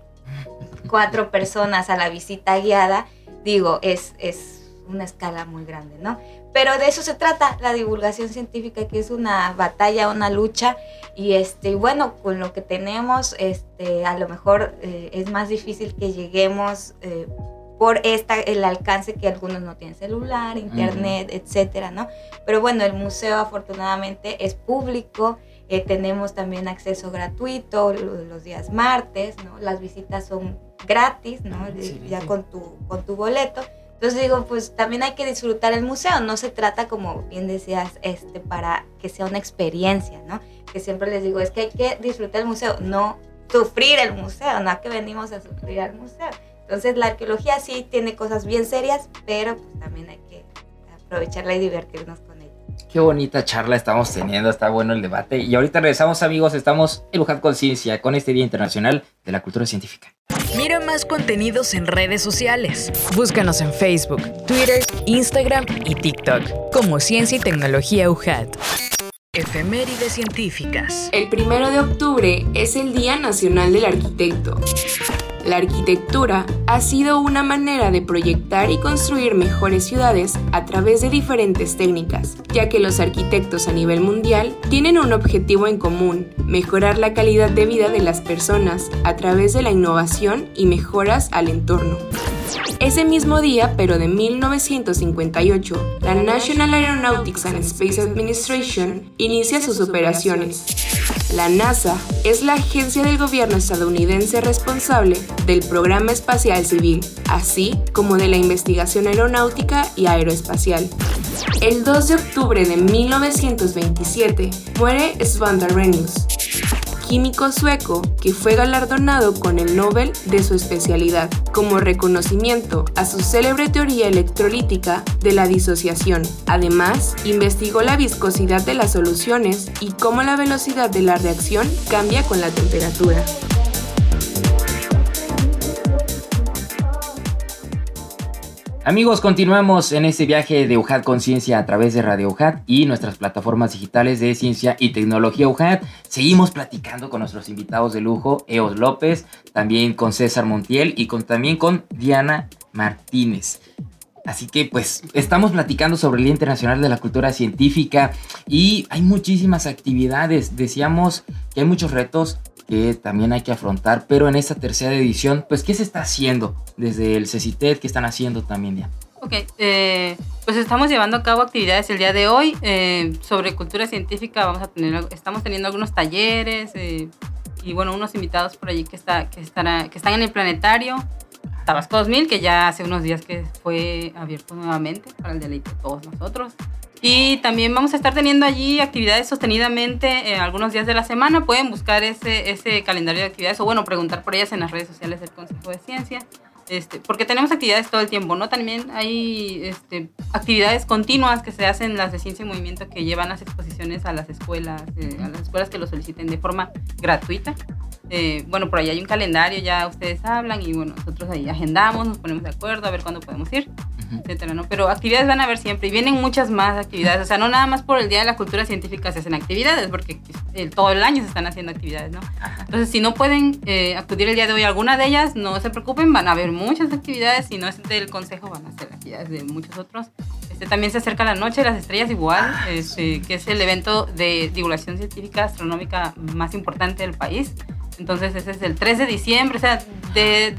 cuatro personas a la visita guiada, digo, es, es una escala muy grande, ¿no? Pero de eso se trata la divulgación científica, que es una batalla, una lucha, y este, bueno, con lo que tenemos, este, a lo mejor eh, es más difícil que lleguemos eh, por esta, el alcance que algunos no tienen celular, internet, etcétera, ¿no? Pero bueno, el museo afortunadamente es público, eh, tenemos también acceso gratuito los días martes, ¿no? Las visitas son gratis, ¿no? ya Con, tu, con tu boleto. Entonces digo, pues también hay que disfrutar el museo, no se trata como bien decías, este, para que sea una experiencia, ¿no? Que siempre les digo, es que hay que disfrutar el museo, no sufrir el museo, no que venimos a sufrir al museo. Entonces la arqueología sí tiene cosas bien serias, pero pues también hay que aprovecharla y divertirnos con ella. Qué bonita charla estamos teniendo, está bueno el debate. Y ahorita regresamos amigos, estamos en Luján Conciencia con este Día Internacional de la Cultura Científica. Mira más contenidos en redes sociales. Búscanos en Facebook, Twitter, Instagram y TikTok como Ciencia y Tecnología UJAT. Efemérides científicas. El primero de octubre es el Día Nacional del Arquitecto. La arquitectura ha sido una manera de proyectar y construir mejores ciudades a través de diferentes técnicas, ya que los arquitectos a nivel mundial tienen un objetivo en común, mejorar la calidad de vida de las personas a través de la innovación y mejoras al entorno. Ese mismo día, pero de 1958, la National Aeronautics and Space Administration inicia sus operaciones. La NASA es la agencia del gobierno estadounidense responsable del programa espacial civil, así como de la investigación aeronáutica y aeroespacial. El 2 de octubre de 1927 muere Svante Arrhenius, químico sueco que fue galardonado con el Nobel de su especialidad, como reconocimiento a su célebre teoría electrolítica de la disociación. Además, investigó la viscosidad de las soluciones y cómo la velocidad de la reacción cambia con la temperatura. Amigos, continuamos en este viaje de UJAT Conciencia a través de Radio UJAT y nuestras plataformas digitales de ciencia y tecnología UJAT. Seguimos platicando con nuestros invitados de lujo, Eos López, también con César Montiel y con, también con Diana Martínez. Así que pues estamos platicando sobre el Día Internacional de la Cultura Científica y hay muchísimas actividades. Decíamos que hay muchos retos que también hay que afrontar, pero en esta tercera edición, pues, ¿qué se está haciendo desde el CECITED? ¿Qué están haciendo también, ya Ok, eh, pues estamos llevando a cabo actividades el día de hoy eh, sobre cultura científica. Vamos a tener, estamos teniendo algunos talleres eh, y bueno, unos invitados por allí que, está, que, estará, que están en el planetario. Tabasco 2000, que ya hace unos días que fue abierto nuevamente para el deleite de todos nosotros. Y también vamos a estar teniendo allí actividades sostenidamente eh, algunos días de la semana. Pueden buscar ese, ese calendario de actividades o bueno, preguntar por ellas en las redes sociales del Consejo de Ciencia. Este, porque tenemos actividades todo el tiempo, ¿no? También hay este, actividades continuas que se hacen las de ciencia y movimiento que llevan las exposiciones a las escuelas, eh, a las escuelas que lo soliciten de forma gratuita. Eh, bueno, por ahí hay un calendario, ya ustedes hablan y bueno, nosotros ahí agendamos, nos ponemos de acuerdo a ver cuándo podemos ir etcétera, ¿no? Pero actividades van a haber siempre y vienen muchas más actividades. O sea, no nada más por el Día de la Cultura Científica se hacen actividades, porque todo el año se están haciendo actividades, ¿no? Entonces, si no pueden eh, acudir el día de hoy a alguna de ellas, no se preocupen, van a haber muchas actividades. Si no es del consejo, van a ser actividades de muchos otros. Este, también se acerca la Noche de las Estrellas igual, ah, este, que es el evento de divulgación científica astronómica más importante del país. Entonces ese es el 3 de diciembre, o sea,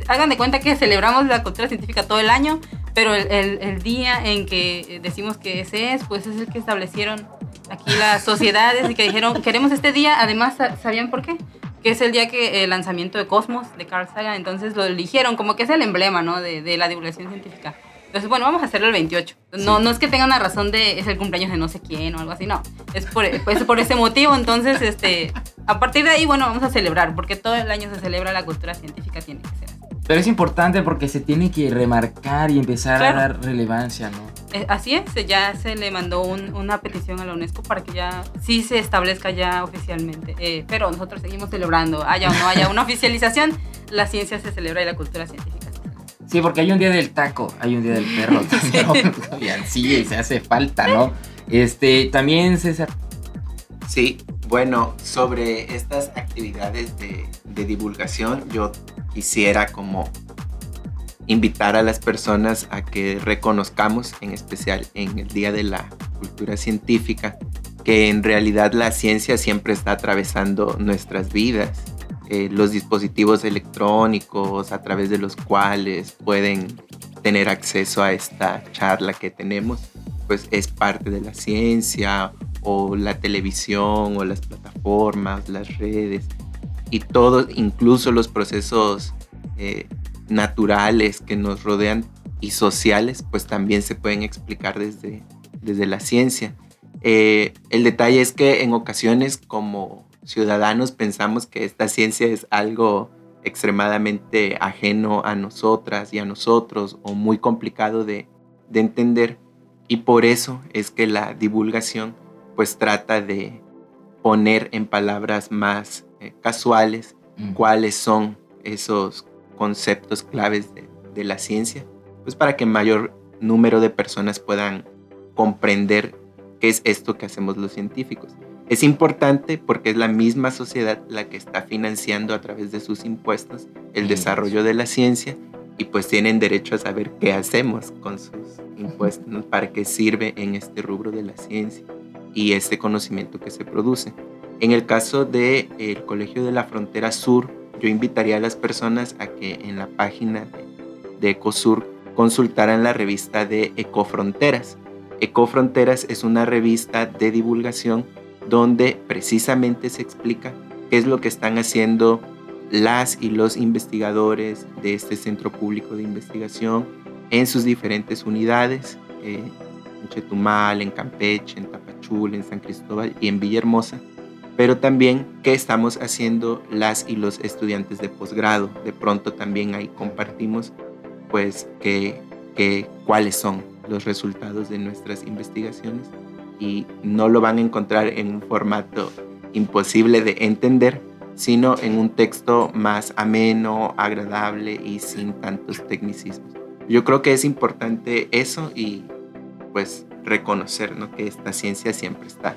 hagan de cuenta que celebramos la cultura científica todo el año, pero el, el, día en que decimos que ese es, pues es el que establecieron aquí las sociedades y que dijeron, queremos este día, además, ¿sabían por qué? Que es el día que el lanzamiento de Cosmos de Carl Sagan, entonces lo eligieron como que es el emblema, ¿no? De, de la divulgación científica. Entonces, bueno, vamos a hacerlo el 28. No, no es que tenga una razón de es el cumpleaños de no sé quién o algo así, no. Es por, pues, por ese motivo. Entonces, este, a partir de ahí, bueno, vamos a celebrar, porque todo el año se celebra la cultura científica, tiene que ser pero es importante porque se tiene que remarcar y empezar a dar relevancia, ¿no? Eh, así es, ya se le mandó una petición a la UNESCO para que ya sí se establezca ya oficialmente. Eh, pero nosotros seguimos celebrando, haya o no haya una oficialización, la ciencia se celebra y la cultura científica se celebra. Sí, porque hay un día del taco, hay un día del perro, sí, se hace falta, ¿no? Este, también César. Sí, bueno, sobre estas actividades de, de divulgación, yo quisiera como invitar a las personas a que reconozcamos, en especial en el Día de la Cultura Científica, que en realidad la ciencia siempre está atravesando nuestras vidas. Eh, los dispositivos electrónicos a través de los cuales pueden tener acceso a esta charla que tenemos, pues es parte de la ciencia o la televisión o las plataformas, las redes y todos, incluso los procesos eh, naturales que nos rodean y sociales, pues también se pueden explicar desde, desde la ciencia. Eh, el detalle es que en ocasiones como ciudadanos pensamos que esta ciencia es algo extremadamente ajeno a nosotras y a nosotros o muy complicado de, de entender y por eso es que la divulgación pues trata de poner en palabras más eh, casuales mm. cuáles son esos conceptos claves de, de, la ciencia, pues para que mayor número de personas puedan comprender qué es esto que hacemos los científicos. Es importante porque es la misma sociedad la que está financiando a través de sus impuestos el mm. desarrollo de la ciencia y pues tienen derecho a saber qué hacemos con sus impuestos, para qué sirve en este rubro de la ciencia y este conocimiento que se produce. En el caso del el Colegio de la Frontera Sur, yo invitaría a las personas a que en la página de, Ecosur consultaran la revista de Ecofronteras. Ecofronteras es una revista de divulgación donde precisamente se explica qué es lo que están haciendo las y los investigadores de este centro público de investigación en sus diferentes unidades, eh, en Chetumal, en Campeche, en Tapachul, en San Cristóbal y en Villahermosa pero también qué estamos haciendo las y los estudiantes de posgrado. De pronto también ahí compartimos pues que, cuáles son los resultados de nuestras investigaciones y no lo van a encontrar en un formato imposible de entender, sino en un texto más ameno, agradable y sin tantos tecnicismos. yo creo que es importante eso y pues reconocer ¿no? que esta ciencia siempre está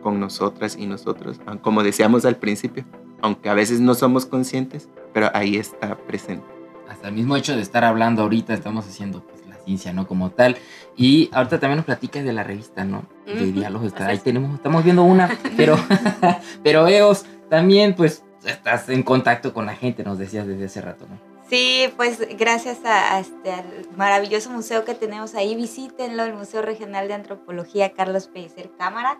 con nosotras y nosotros, ah, como decíamos al principio, aunque a veces no somos conscientes, pero ahí está presente. Hasta el mismo hecho de estar hablando ahorita, estamos haciendo pues, la ciencia, ¿no? Como tal. Y ahorita también nos platicas de la revista, ¿no? De diálogos. Está, ahí tenemos, estamos viendo una, pero, pero EOS también, pues, estás en contacto con la gente, nos decías desde hace rato, ¿no? Sí, pues gracias a, este, al maravilloso museo que tenemos ahí, visítenlo, el Museo Regional de Antropología Carlos Pellicer Cámara,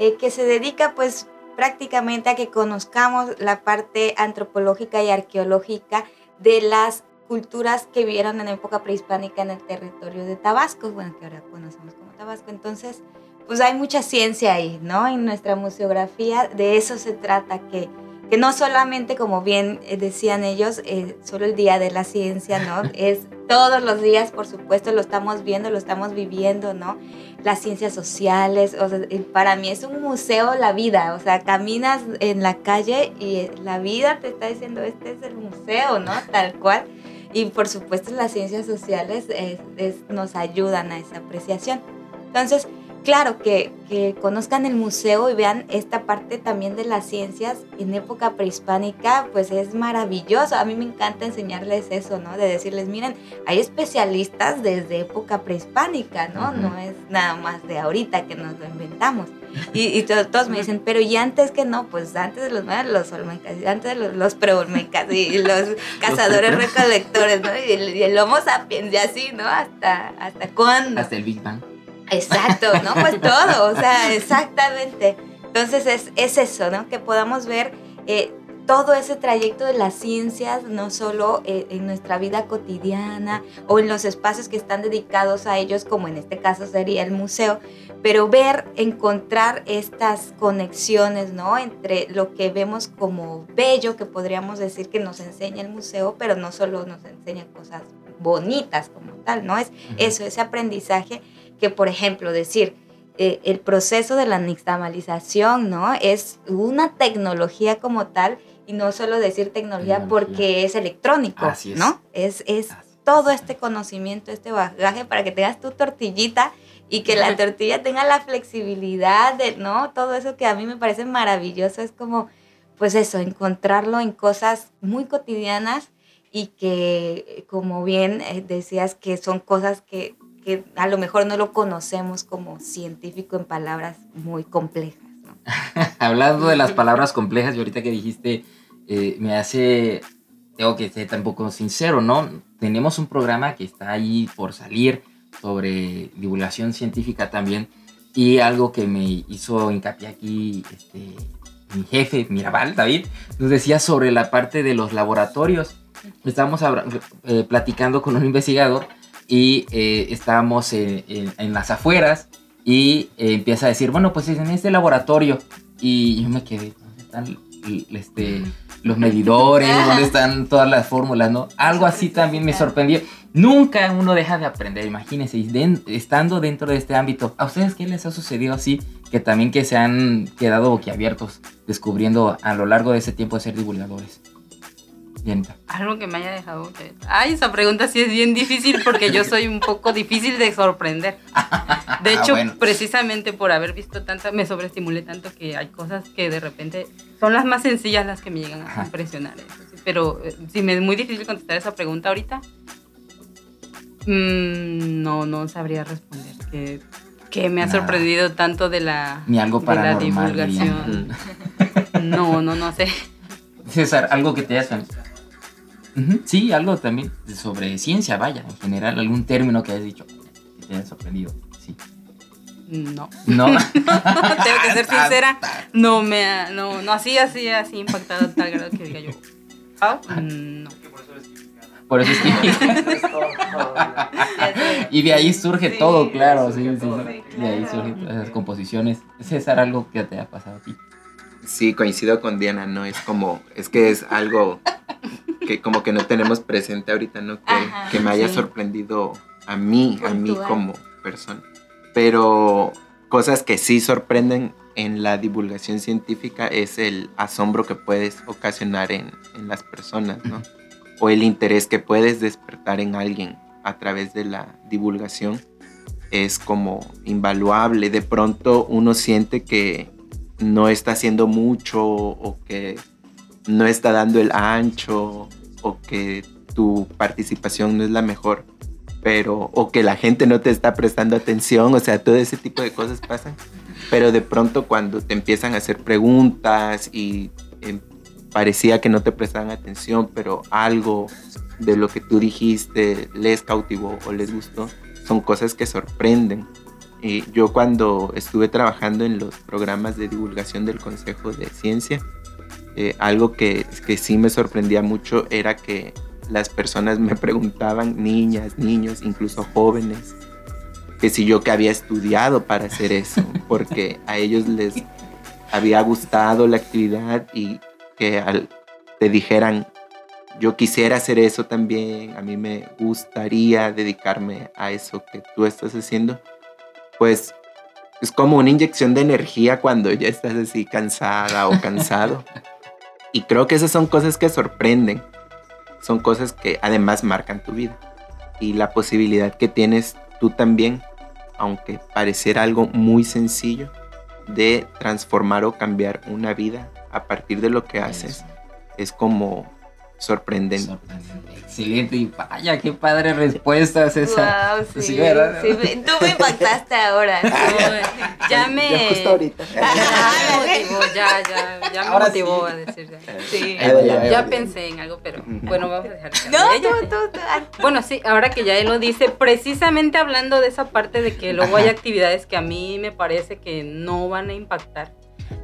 eh, que se dedica pues prácticamente a que conozcamos la parte antropológica y arqueológica de las culturas que vivieron en época prehispánica en el territorio de Tabasco, bueno, que ahora conocemos como Tabasco. Entonces, pues hay mucha ciencia ahí, ¿no? En nuestra museografía de eso se trata, que que no solamente, como bien eh, decían ellos, eh, solo el Día de la Ciencia, ¿no? Es todos los días, por supuesto, lo estamos viendo, lo estamos viviendo, ¿no? Las ciencias sociales, o sea, para mí es un museo la vida, o sea, caminas en la calle y la vida te está diciendo, este es el museo, ¿no? Tal cual. Y por supuesto las ciencias sociales nos ayudan a esa apreciación. Entonces, claro, que, conozcan el museo y vean esta parte también de las ciencias en época prehispánica, pues es maravilloso. A mí me encanta enseñarles eso, ¿no? De decirles, miren, hay especialistas desde época prehispánica, ¿no? No es nada más de ahorita que nos lo inventamos. Y, todos, me dicen, pero ¿y antes que no? Pues antes de los los olmecas, antes de los, los preolmecas y los cazadores recolectores, ¿no? Y el, y el, Homo sapiens y así, ¿no? ¿Hasta, hasta cuándo? Hasta el Big Bang. Exacto, ¿no? Pues todo, o sea, exactamente. Entonces es, es eso, ¿no? Que podamos ver eh, todo ese trayecto de las ciencias, no solo eh, en nuestra vida cotidiana o en los espacios que están dedicados a ellos, como en este caso sería el museo, pero ver, encontrar estas conexiones, ¿no? Entre lo que vemos como bello, que podríamos decir que nos enseña el museo, pero no solo nos enseña cosas bonitas como tal, ¿no? Es eso, ese aprendizaje que, por ejemplo, decir, eh, el proceso de la nixtamalización, ¿no? Es una tecnología como tal y no solo decir tecnología, porque es electrónico, Así es. ¿no? Es, es todo este conocimiento, este bagaje para que tengas tu tortillita y que la tortilla tenga la flexibilidad de, ¿no? Todo eso que a mí me parece maravilloso es como, pues eso, encontrarlo en cosas muy cotidianas y que, como bien eh, decías, que son cosas que que a lo mejor no lo conocemos como científico en palabras muy complejas. Hablando de las palabras complejas, y ahorita que dijiste, eh, me hace, tengo que ser tampoco sincero, ¿no? Tenemos un programa que está ahí por salir sobre divulgación científica también, y algo que me hizo hincapié aquí este, mi jefe, Mirabal, David, nos decía sobre la parte de los laboratorios. Estábamos eh, platicando con un investigador y eh, estábamos en, las afueras y eh, empieza a decir, bueno, pues es en este laboratorio. Y yo me quedé, ¿dónde están este, los medidores? ¿Dónde están todas las fórmulas? ¿no? Algo así también me sorprendió. Nunca uno deja de aprender, imagínense, estando dentro de este ámbito. ¿A ustedes qué les ha sucedido así? Que también que se han quedado boquiabiertos descubriendo a lo largo de ese tiempo de ser divulgadores. Algo que me haya dejado Ay, esa pregunta sí es bien difícil porque yo soy un poco difícil de sorprender. De hecho, precisamente por haber visto tanto, me sobreestimulé tanto que hay cosas que de repente son las más sencillas las que me llegan a impresionar. Pero eh, si me es muy difícil contestar esa pregunta ahorita, mm, no, no sabría responder. Que, que me ha sorprendido tanto de la, Ni algo de la divulgación. No, no, no sé. César, algo que te haya Sí, algo también sobre ciencia, vaya, en general, algún término que hayas dicho que te haya sorprendido. Sí. No. No. Tengo que ser sincera. No me ha, no, no así, así, así impactado tal grado que diga yo. Ah, no. Por eso es que. y de ahí surge todo, claro. Sí, sí, De ahí surgen esas composiciones. César, algo que te ha pasado a ti. Sí, coincido con Diana, ¿no? Es como, es que es algo que como que no tenemos presente ahorita, ¿no? Que, me haya sorprendido a mí, a mí como persona. Pero cosas que sí sorprenden en la divulgación científica es el asombro que puedes ocasionar en, las personas, ¿no? O el interés que puedes despertar en alguien a través de la divulgación es como invaluable. De pronto uno siente que no está haciendo mucho o que no está dando el ancho o que tu participación no es la mejor, pero o que la gente no te está prestando atención, o sea, todo ese tipo de cosas pasan. Pero de pronto cuando te empiezan a hacer preguntas y em, parecía que no te prestaban atención, pero algo de lo que tú dijiste les cautivó o les gustó, son cosas que sorprenden. Y yo cuando estuve trabajando en los programas de divulgación del Consejo de Ciencia, eh, algo que, que sí me sorprendía mucho era que las personas me preguntaban, niñas, niños, incluso jóvenes, que si yo que había estudiado para hacer eso, porque a ellos les había gustado la actividad y que al, te dijeran, yo quisiera hacer eso también, a mí me gustaría dedicarme a eso que tú estás haciendo, pues es como una inyección de energía cuando ya estás así cansada o cansado. Y creo que esas son cosas que sorprenden, son cosas que además marcan tu vida. Y la posibilidad que tienes tú también, aunque pareciera algo muy sencillo, de transformar o cambiar una vida a partir de lo que haces, es como sorprendente. Excelente, y vaya, qué padre respuestas esa. Wow, sí, ¿verdad? Sí, tú me impactaste ahora. ya me. Ya justo ahorita. Ya me motivó, ya, ya, ya me ahora motivó sí. a decir. Sí, ya, ya, pensé en algo, pero bueno, vamos a dejar que No, tú, tú, tú. Bueno, sí, ahora que ya él lo dice, precisamente hablando de esa parte de que luego hay actividades que a mí me parece que no van a impactar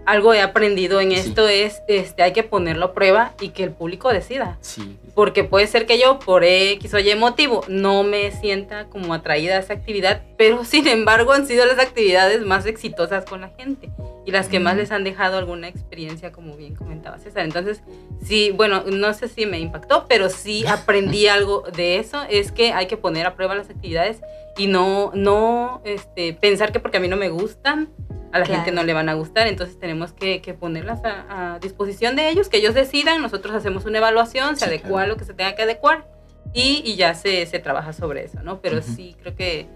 algo he aprendido en esto es, este, hay que ponerlo a prueba y que el público decida. Sí. Porque puede ser que yo, por X o Y motivo, no me sienta como atraída a esa actividad, pero sin embargo han sido las actividades más exitosas con la gente y las que más les han dejado alguna experiencia, como bien comentaba César. Entonces, sí, bueno, no sé si me impactó, pero sí aprendí algo de eso, es que hay que poner a prueba las actividades y no, no este, pensar que porque a mí no me gustan, a la claro. gente no le van a gustar, entonces tenemos que, que ponerlas a, a, disposición de ellos, que ellos decidan, nosotros hacemos una evaluación, se sí, lo que se tenga que adecuar y, y ya se, se, trabaja sobre eso, ¿no? Pero uh -huh. sí, creo que,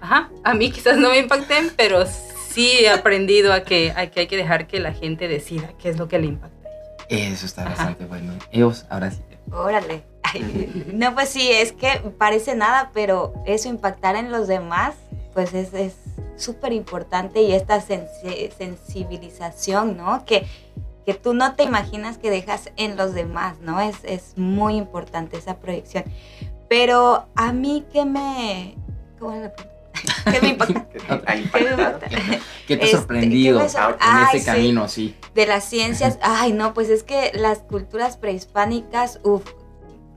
ajá, a mí quizás no me impacten, pero sí he aprendido a que, a que hay que dejar que la gente decida qué es lo que le impacta. Eso está bastante ajá. bueno. Ellos, ahora sí. Órale. Ay, no, pues sí, es que parece nada, pero eso impactar en los demás, pues es, es súper importante y esta sensi sensibilización, ¿no? Que, que tú no te imaginas que dejas en los demás, ¿no? Es, es muy importante esa proyección. Pero a mí que me... ¿Cómo es la ¿Qué me impacta? ¿Qué, me impacta? ¿Qué te ha sorprendido este, sor en este camino, sí. De las ciencias, ay, no, pues es que las culturas prehispánicas, uff,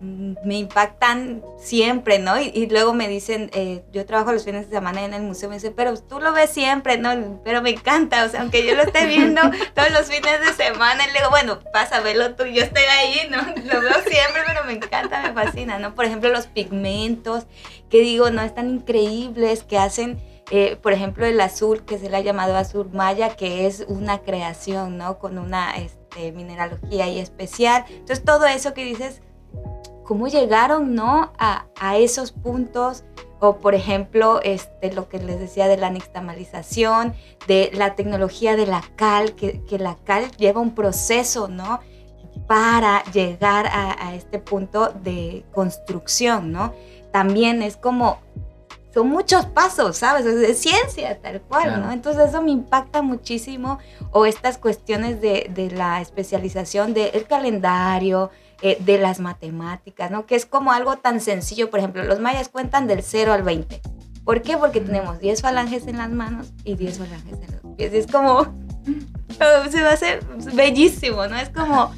me impactan siempre, ¿no? Y, y luego me dicen, eh, yo trabajo los fines de semana en el museo, me dicen, pero tú lo ves siempre, ¿no? Pero me encanta, o sea, aunque yo lo esté viendo todos los fines de semana, y le digo, bueno, pasa, velo tú, yo estoy ahí, ¿no? Lo veo siempre, pero me encanta, me fascina, ¿no? Por ejemplo, los pigmentos, que digo, no, están increíbles, que hacen... Eh, por ejemplo, el azul, que se le ha llamado azul maya, que es una creación, ¿no? Con una este, mineralogía y especial. Entonces, todo eso que dices, cómo llegaron ¿no? a, a, esos puntos o por ejemplo este, lo que les decía de la nixtamalización, de la tecnología de la cal, que, que la cal lleva un proceso ¿no? para llegar a, a, este punto de construcción, ¿no? También es como, son muchos pasos, ¿sabes? Es de ciencia tal cual, claro. ¿no? Entonces eso me impacta muchísimo, o estas cuestiones de, de la especialización del calendario, eh, de las matemáticas, ¿no? Que es como algo tan sencillo, por ejemplo, los mayas cuentan del 0 al 20. ¿Por qué? Porque tenemos 10 falanges en las manos y 10 falanges en los pies. Y es como, se va a hacer bellísimo, ¿no? Es como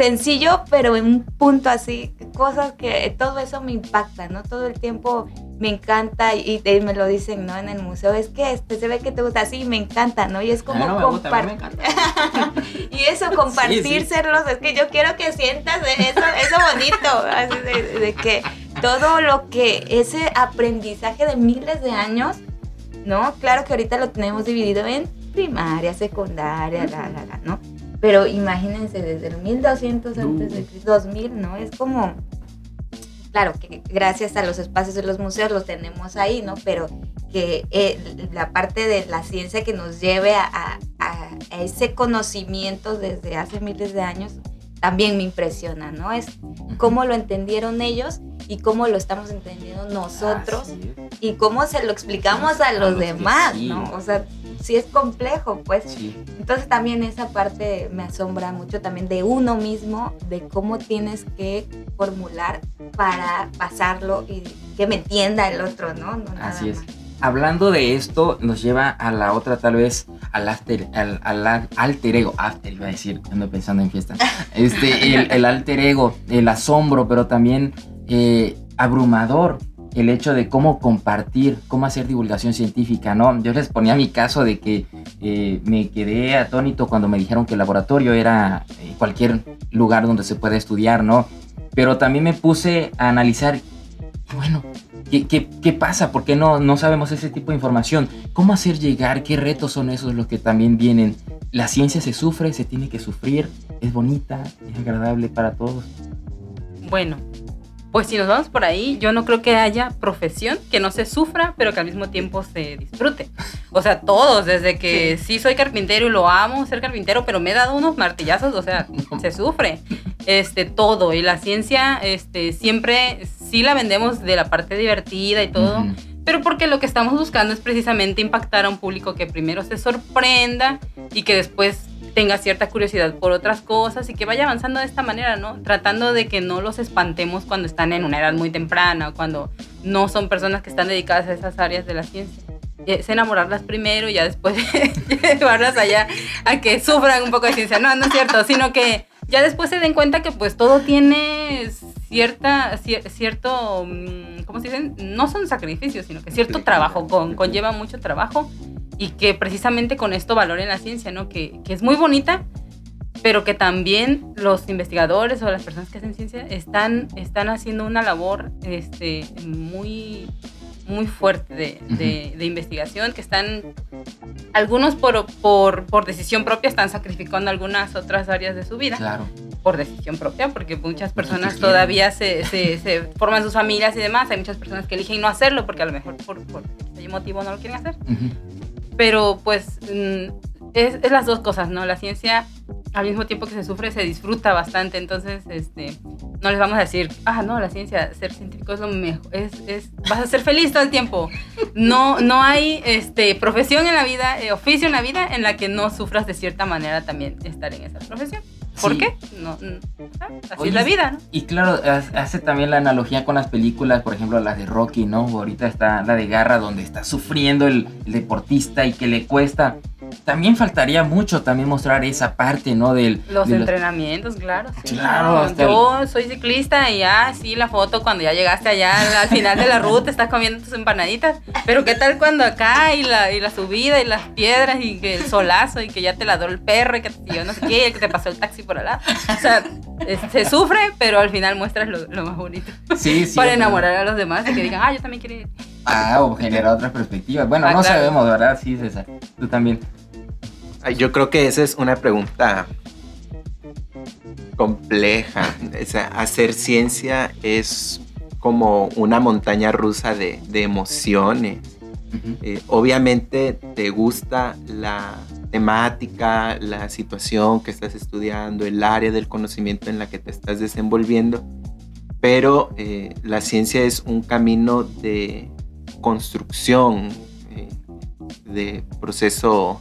sencillo, pero en un punto así, cosas que todo eso me impacta, ¿no? Todo el tiempo me encanta y, y, me lo dicen, ¿no? En el museo, es que este, se ve que te gusta así, me encanta, ¿no? Y es como no, compartir. y eso, compartírselos, sí, sí. es que yo quiero que sientas eso, eso bonito, así de, de, que todo lo que, ese aprendizaje de miles de años, ¿no? Claro que ahorita lo tenemos dividido en primaria, secundaria, la, la, la, ¿no? Pero imagínense, desde el 1200 antes de Cristo, 2000, ¿no? Es como claro, que gracias a los espacios de los museos los tenemos ahí, ¿no? Pero que eh, la parte de la ciencia que nos lleve a, ese conocimiento desde hace miles de años también me impresiona, ¿no? Es cómo lo entendieron ellos y cómo lo estamos entendiendo nosotros y cómo se lo explicamos a los demás, ¿no? O sea, sí es complejo, pues. Entonces también esa parte me asombra mucho también de uno mismo, de cómo tienes que formular para pasarlo y que me entienda el otro, ¿no? Así es. Hablando de esto, nos lleva a la otra, tal vez, al, after, al, al alter ego. After, iba a decir, ando pensando en fiesta. Este, el, el alter ego, el asombro, pero también eh, abrumador el hecho de cómo compartir, cómo hacer divulgación científica, ¿no? Yo les ponía mi caso de que eh, me quedé atónito cuando me dijeron que el laboratorio era eh, cualquier lugar donde se puede estudiar, ¿no? Pero también me puse a analizar, bueno, ¿qué, qué, pasa? ¿Por qué no, no sabemos ese tipo de información? ¿Cómo hacer llegar? ¿Qué retos son esos los que también vienen? La ciencia se sufre, se tiene que sufrir, es bonita, es agradable para todos. Bueno, pues si nos vamos por ahí, yo no creo que haya profesión que no se sufra, pero que al mismo tiempo se disfrute. O sea, todos, desde que sí, soy carpintero y lo amo ser carpintero, pero me he dado unos martillazos, o sea, se sufre. Este, todo. Y la ciencia, este, siempre sí la vendemos de la parte divertida y todo. Pero porque lo que estamos buscando es precisamente impactar a un público que primero se sorprenda y que después tenga cierta curiosidad por otras cosas y que vaya avanzando de esta manera, ¿no? Tratando de que no los espantemos cuando están en una edad muy temprana o cuando no son personas que están dedicadas a esas áreas de la ciencia. Es enamorarlas primero y ya después llevarlas allá a que sufran un poco de ciencia. No, no es cierto, sino que ya después se den cuenta que pues todo tiene cierta, cierto, mm, ¿cómo se dicen? No son sacrificios, sino que cierto trabajo, con, conlleva mucho trabajo y que precisamente con esto valoren la ciencia, ¿no? Que, que, es muy bonita, pero que también los investigadores o las personas que hacen ciencia están, están haciendo una labor este, muy, muy fuerte de, de, investigación, que están, algunos por, por, por, decisión propia están sacrificando algunas otras áreas de su vida. Claro. Por decisión propia, porque muchas personas todavía se, se, se, forman sus familias y demás. Hay muchas personas que eligen no hacerlo porque a lo mejor por, por ese motivo no lo quieren hacer pero pues mm, es, las dos cosas, ¿no? La ciencia al mismo tiempo que se sufre se disfruta bastante, entonces este, no les vamos a decir, ah, no, la ciencia, ser científico es lo mejor, es, es, vas a ser feliz todo el tiempo. No, no hay este, profesión en la vida, eh, oficio en la vida en la que no sufras de cierta manera también estar en esa profesión. ¿Por qué? No, así es la vida, ¿no? Y claro, hace también la analogía con las películas, por ejemplo, las de Rocky, ¿no? Ahorita está la de Garra, donde está sufriendo el, deportista y que le cuesta. También faltaría mucho también mostrar esa parte, ¿no? Del, los entrenamientos, claro. Claro. Yo soy ciclista y ya, sí, la foto cuando ya llegaste allá al final de la ruta, estás comiendo tus empanaditas. Pero ¿qué tal cuando acá y la, y la subida y las piedras y que el solazo y que ya te la dio el perro y que yo no sé qué, y que te pasó el taxi por allá. O sea, se sufre, pero al final muestras lo, más bonito. Sí, sí. Para enamorar a los demás y que digan, ah, yo también quiero ir. Ah, o generar otras perspectivas. Bueno, ah, no sabemos, ¿verdad? Sí, César. Tú también. Yo creo que esa es una pregunta compleja. O sea, hacer ciencia es como una montaña rusa de, emociones. Eh, obviamente te gusta la temática, la situación que estás estudiando, el área del conocimiento en la que te estás desenvolviendo, pero eh, la ciencia es un camino de construcción, eh, de proceso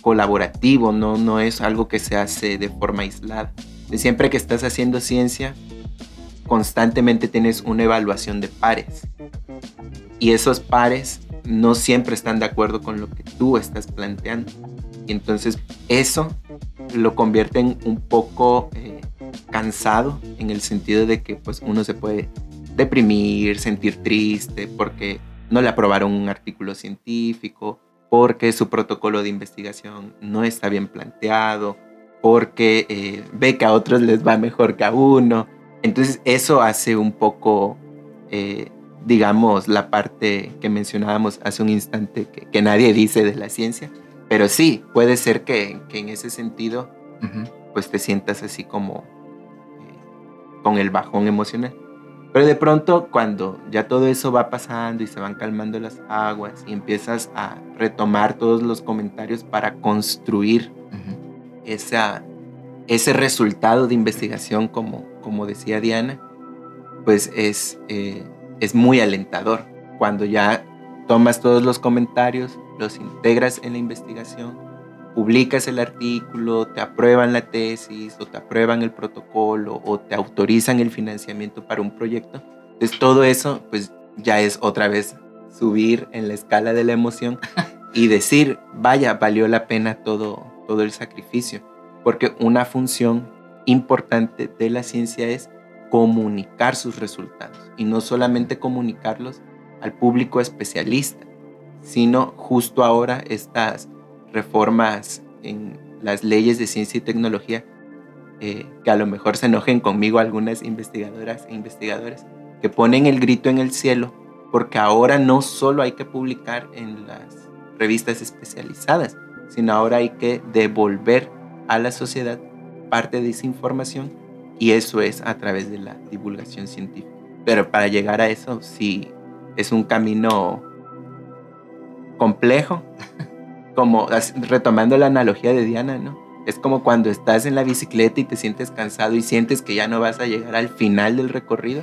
colaborativo, ¿no? no es algo que se hace de forma aislada. De siempre que estás haciendo ciencia, constantemente tienes una evaluación de pares. Y esos pares no siempre están de acuerdo con lo que tú estás planteando. Y entonces eso lo convierte en un poco eh, cansado en el sentido de que pues uno se puede deprimir, sentir triste porque no le aprobaron un artículo científico, porque su protocolo de investigación no está bien planteado, porque eh, ve que a otros les va mejor que a uno. Entonces eso hace un poco eh, digamos, la parte que mencionábamos hace un instante que, nadie dice de la ciencia. Pero sí, puede ser que, en ese sentido, pues te sientas así como eh, con el bajón emocional. Pero de pronto cuando ya todo eso va pasando y se van calmando las aguas y empiezas a retomar todos los comentarios para construir esa, ese resultado de investigación, como, como decía Diana, pues es, eh, es muy alentador. Cuando ya tomas todos los comentarios, los integras en la investigación, publicas el artículo, te aprueban la tesis o te aprueban el protocolo o te autorizan el financiamiento para un proyecto. Entonces todo eso pues ya es otra vez subir en la escala de la emoción y decir, vaya, valió la pena todo, todo el sacrificio. Porque una función importante de la ciencia es comunicar sus resultados y no solamente comunicarlos al público especialista, sino justo ahora estas reformas en las leyes de ciencia y tecnología, eh, que a lo mejor se enojen conmigo algunas investigadoras e investigadores, que ponen el grito en el cielo, porque ahora no solo hay que publicar en las revistas especializadas, sino ahora hay que devolver a la sociedad parte de esa información y eso es a través de la divulgación científica. Pero para llegar a eso sí es un camino complejo, como retomando la analogía de Diana, ¿no? Es como cuando estás en la bicicleta y te sientes cansado y sientes que ya no vas a llegar al final del recorrido,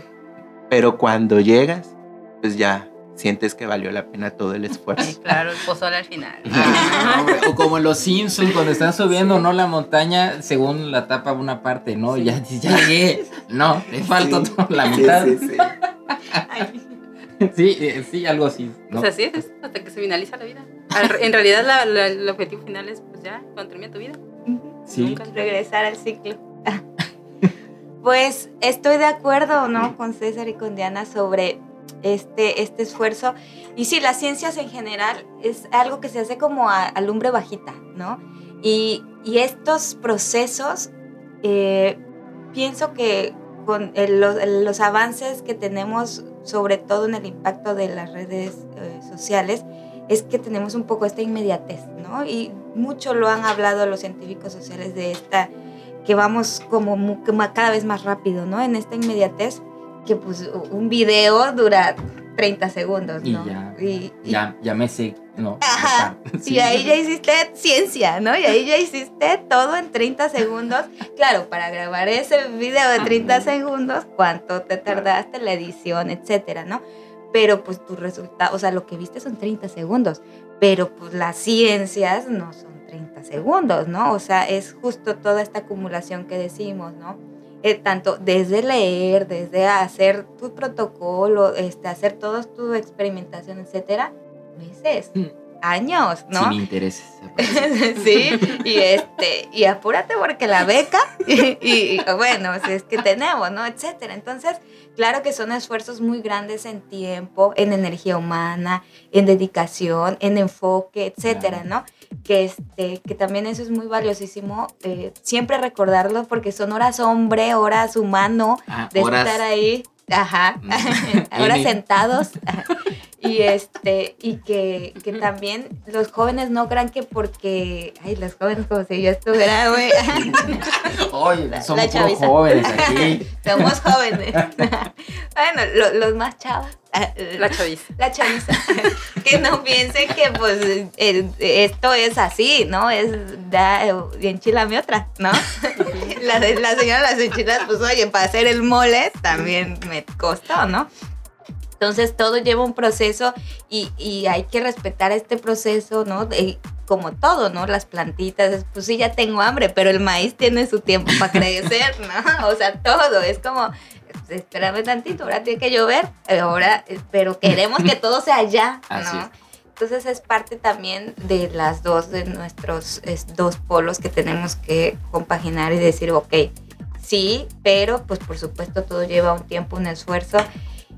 pero cuando llegas, pues ya sientes que valió la pena todo el esfuerzo. claro, el pozole al final. o como los Simpsons cuando están subiendo, ¿no? La montaña, según la tapa una parte, ¿no? Ya, ya llegué. No, te falta la mitad. Sí, sí, sí. Eh, sí, algo así. ¿no? Pues así es, hasta que se finaliza la vida. En realidad el objetivo final es pues ya, cuando termina tu vida. Sí. Nunca regresar al ciclo. pues estoy de acuerdo, ¿no? Con César y con Diana sobre este, este esfuerzo. Y sí, las ciencias en general es algo que se hace como a, lumbre bajita, ¿no? Y, y estos procesos, eh, pienso que con los, avances que tenemos, sobre todo en el impacto de las redes eh, sociales, es que tenemos un poco esta inmediatez, ¿no? Y mucho lo han hablado los científicos sociales de esta, que vamos como cada vez más rápido, ¿no? En esta inmediatez que pues un video dura 30 segundos, ¿no? Y ya, ya, me sé, ¿no? Ajá. Y ahí ya hiciste ciencia, ¿no? Y ahí ya hiciste todo en 30 segundos. Claro, para grabar ese video de 30 segundos, ¿cuánto te tardaste la edición, etcétera, ¿no? Pero pues tu resultado, o sea, lo que viste son 30 segundos, pero pues las ciencias no son 30 segundos, ¿no? O sea, es justo toda esta acumulación que decimos, ¿no? Eh, tanto desde leer, desde hacer tu protocolo, este, hacer toda tu experimentación, etcétera, meses, mm. años, ¿no? Sin intereses. sí, y este, y apúrate porque la beca, y, bueno, si es que tenemos, ¿no? Etcétera. Entonces, claro que son esfuerzos muy grandes en tiempo, en energía humana, en dedicación, en enfoque, etcétera, ¿no? Que, este, que también eso es muy valiosísimo, eh, siempre recordarlo porque son horas hombre, horas humano, ah, de estar ahí, ajá, mm. horas sentados. y este y que, que, también los jóvenes no crean que porque ay los jóvenes como si yo estuviera güey. Somos jóvenes aquí. Somos jóvenes. Bueno los más chavos. La chaviza. la chaviza. Que no piensen que pues esto es así no es da enchilame otra no la, la señora las enchiladas pues oye para hacer el mole también me costó no entonces todo lleva un proceso y, y hay que respetar este proceso, ¿no? como todo, ¿no? Las plantitas, pues sí, ya tengo hambre, pero el maíz tiene su tiempo para crecer, ¿no? O sea, todo, es como, pues, espérame tantito, ahora tiene que llover, ahora, pero queremos que todo sea ya, ¿no? Entonces es parte también de las dos, de nuestros dos polos que tenemos que compaginar y decir, ok, sí, pero pues por supuesto todo lleva un tiempo, un esfuerzo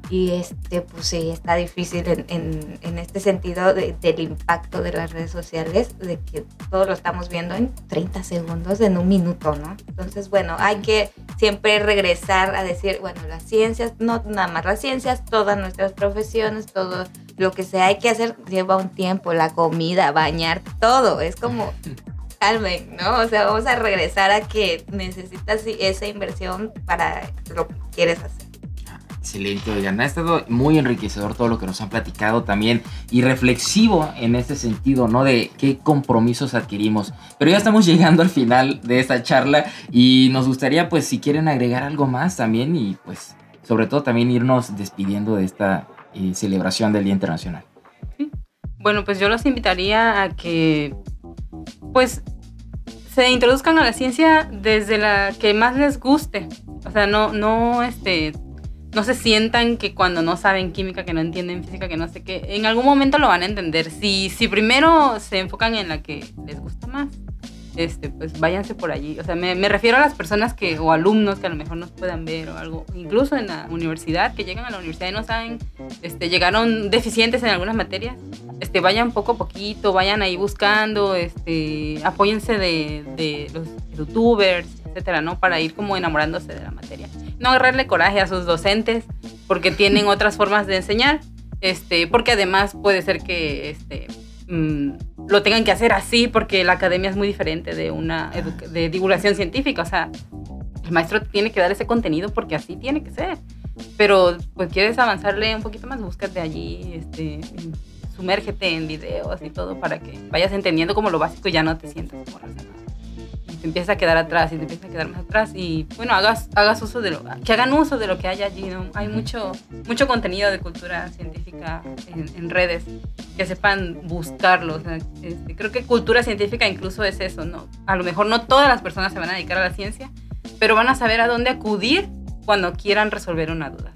y este, pues sí, está difícil en, en, este sentido del impacto de las redes sociales, de que todo lo estamos viendo en 30 segundos, en un minuto, ¿no? Entonces, bueno, hay que siempre regresar a decir, bueno, las ciencias, no nada más las ciencias, todas nuestras profesiones, todo lo que sea, hay que hacer, lleva un tiempo, la comida, bañar, todo, es como... Calmen, ¿no? O sea, vamos a regresar a que necesitas esa inversión para lo que quieres hacer. Excelente, oigan, ha estado muy enriquecedor todo lo que nos han platicado también y reflexivo en este sentido, ¿no? De qué compromisos adquirimos. Pero ya estamos llegando al final de esta charla y nos gustaría, pues, si quieren agregar algo más también y, pues, sobre todo también irnos despidiendo de esta eh, celebración del Día Internacional. Bueno, pues yo los invitaría a que, pues, se introduzcan a la ciencia desde la que más les guste. O sea, no, no, este, no se sientan que cuando no saben química, que no entienden física, que no sé qué, en algún momento lo van a entender. Si, si primero se enfocan en la que les gusta más, este, pues váyanse por allí. O sea, me, me, refiero a las personas que, o alumnos que a lo mejor nos puedan ver o algo, incluso en la universidad, que llegan a la universidad y no saben, este, llegaron deficientes en algunas materias, este, vayan poco a poquito, vayan ahí buscando, este, apóyense de, de los youtubers, etcétera, ¿no? Para ir como enamorándose de la materia. No agarrarle coraje a sus docentes porque tienen otras formas de enseñar, este, porque además puede ser que, este, mmm, lo tengan que hacer así porque la academia es muy diferente de una de divulgación científica. O sea, el maestro tiene que dar ese contenido porque así tiene que ser. Pero pues quieres avanzarle un poquito más, búscate allí, este, sumérgete en videos y todo para que vayas entendiendo como lo básico y ya no te sientas como Y te empiezas a quedar atrás y te empiezas a quedar más atrás y bueno, hagas, hagas uso de lo, que hagan uso de lo que hay allí, ¿no? Hay mucho, mucho contenido de cultura científica en, en redes que sepan buscarlo. O sea, este, creo que cultura científica incluso es eso, ¿no? A lo mejor no todas las personas se van a dedicar a la ciencia, pero van a saber a dónde acudir cuando quieran resolver una duda.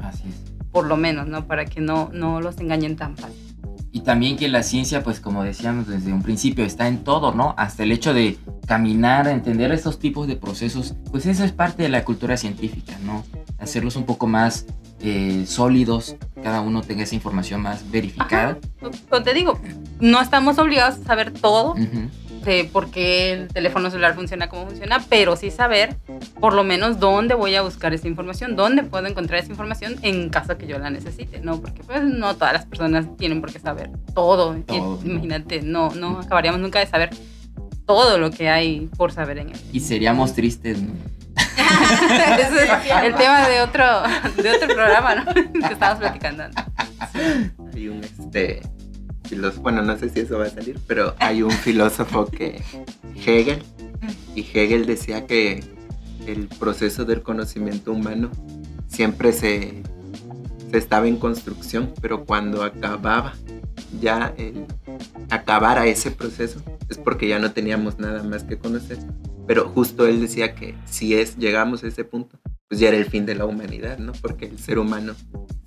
Así es. Por lo menos, ¿no? Para que no, no los engañen tan fácil. Y también que la ciencia, pues como decíamos desde un principio, está en todo, ¿no? Hasta el hecho de caminar, entender estos tipos de procesos, pues eso es parte de la cultura científica, ¿no? Hacerlos un poco más eh, sólidos, cada uno tenga esa información más verificada. Pues te digo, no estamos obligados a saber todo uh -huh. de por qué el teléfono celular funciona como funciona, pero sí saber por lo menos dónde voy a buscar esa información, dónde puedo encontrar esa información en caso que yo la necesite, ¿no? Porque pues no todas las personas tienen por qué saber todo. todo Imagínate, no, no acabaríamos nunca de saber todo lo que hay por saber en él. Y seríamos tristes, ¿no? Ese es el tema de otro, de otro programa, ¿no? que estábamos platicando. Hay un este filósofo, bueno, no sé si eso va a salir, pero hay un filósofo que Hegel y Hegel decía que el proceso del conocimiento humano siempre se, se estaba en construcción, pero cuando acababa ya el acabar a ese proceso es porque ya no teníamos nada más que conocer pero justo él decía que si es, llegamos a ese punto, pues ya era el fin de la humanidad, ¿no? Porque el ser humano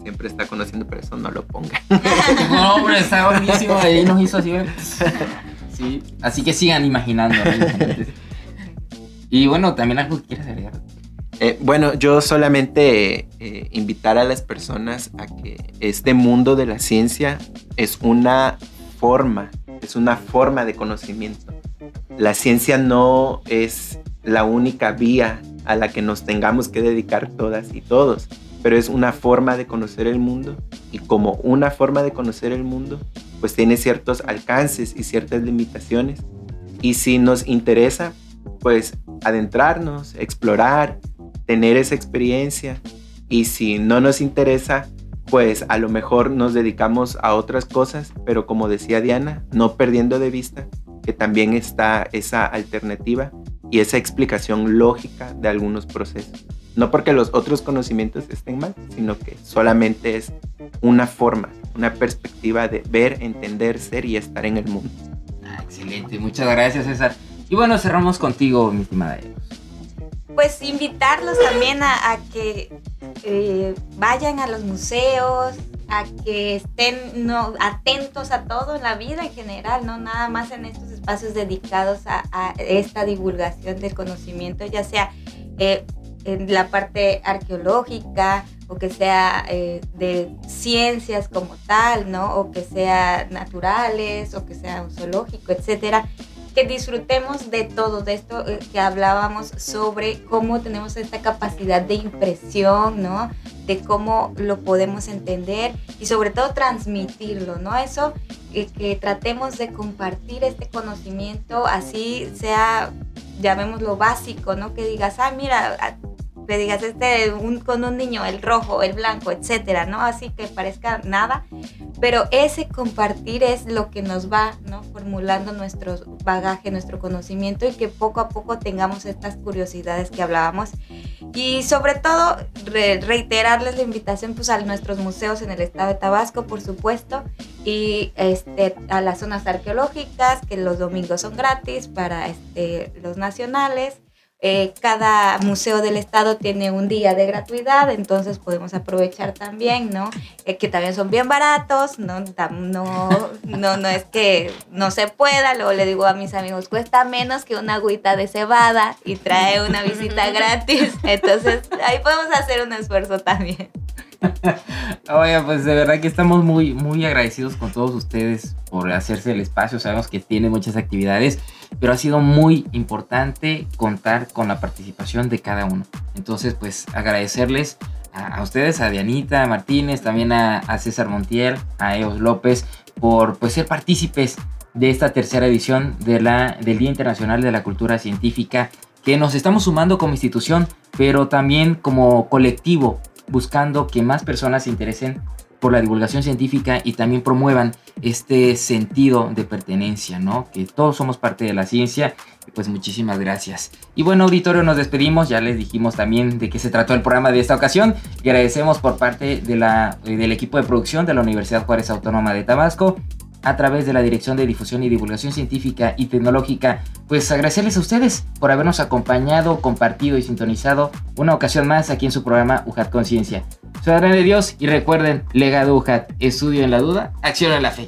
siempre está conociendo, pero eso no lo ponga. no, hombre, está buenísimo, ahí nos hizo así. Sí, así que sigan imaginando. ¿eh? Y bueno, también algo que quieras agregar. Eh, bueno, yo solamente eh, invitar a las personas a que este mundo de la ciencia es una forma, es una forma de conocimiento la ciencia no es la única vía a la que nos tengamos que dedicar todas y todos, pero es una forma de conocer el mundo y como una forma de conocer el mundo, pues tiene ciertos alcances y ciertas limitaciones. Y si nos interesa, pues adentrarnos, explorar, tener esa experiencia. Y si no nos interesa, pues a lo mejor nos dedicamos a otras cosas, pero como decía Diana, no perdiendo de vista que también está esa alternativa y esa explicación lógica de algunos procesos. No porque los otros conocimientos estén mal, sino que solamente es una forma, una perspectiva de ver, entender, ser y estar en el mundo. Ah, excelente, muchas gracias César. Y bueno, cerramos contigo, mi estimada Pues invitarlos también a, a que eh, vayan a los museos, a que estén atentos a todo en la vida en general, no nada más en estos espacios dedicados a, a esta divulgación del conocimiento, ya sea eh, en la parte arqueológica o que sea eh, de ciencias como tal, ¿no? O que sea naturales o que sea un zoológico, etcétera que disfrutemos de todo, de esto eh, que hablábamos sobre cómo tenemos esta capacidad de impresión, ¿no? De cómo lo podemos entender y sobre todo transmitirlo, ¿no? Eso, eh, que tratemos de compartir este conocimiento, así sea, llamémoslo básico, ¿no? Que digas, ah, mira, que digas este con un niño, el rojo, el blanco, etcétera, ¿no? Así que parezca nada, pero ese compartir es lo que nos va, ¿no? Formulando nuestro bagaje, nuestro conocimiento y que poco a poco tengamos estas curiosidades que hablábamos. Y sobre todo, reiterarles la invitación pues, a nuestros museos en el estado de Tabasco, por supuesto, y este, a las zonas arqueológicas, que los domingos son gratis para este, los nacionales. Eh, cada museo del estado tiene un día de gratuidad, entonces podemos aprovechar también, ¿no? Eh, que también son bien baratos, ¿no? No, no, no es que no se pueda, luego le digo a mis amigos, cuesta menos que una agüita de cebada y trae una visita gratis, entonces ahí podemos hacer un esfuerzo también. Oye, pues de verdad que estamos muy, muy agradecidos con todos ustedes por hacerse el espacio. Sabemos que tiene muchas actividades, pero ha sido muy importante contar con la participación de cada uno. Entonces, pues agradecerles a, ustedes, a Dianita Martínez, también a, César Montiel, a Eos López, por pues, ser partícipes de esta tercera edición de la, del Día Internacional de la Cultura Científica, que nos estamos sumando como institución, pero también como colectivo buscando que más personas se interesen por la divulgación científica y también promuevan este sentido de pertenencia, ¿no? Que todos somos parte de la ciencia. Pues muchísimas gracias. Y bueno, auditorio, nos despedimos. Ya les dijimos también de qué se trató el programa de esta ocasión. Y agradecemos por parte de la, del equipo de producción de la Universidad Juárez Autónoma de Tabasco a través de la Dirección de Difusión y Divulgación Científica y Tecnológica, pues agradecerles a ustedes por habernos acompañado, compartido y sintonizado una ocasión más aquí en su programa UJAT Conciencia. Soy Adrián de Dios y recuerden, legado UJAT, estudio en la duda, acción en la fe.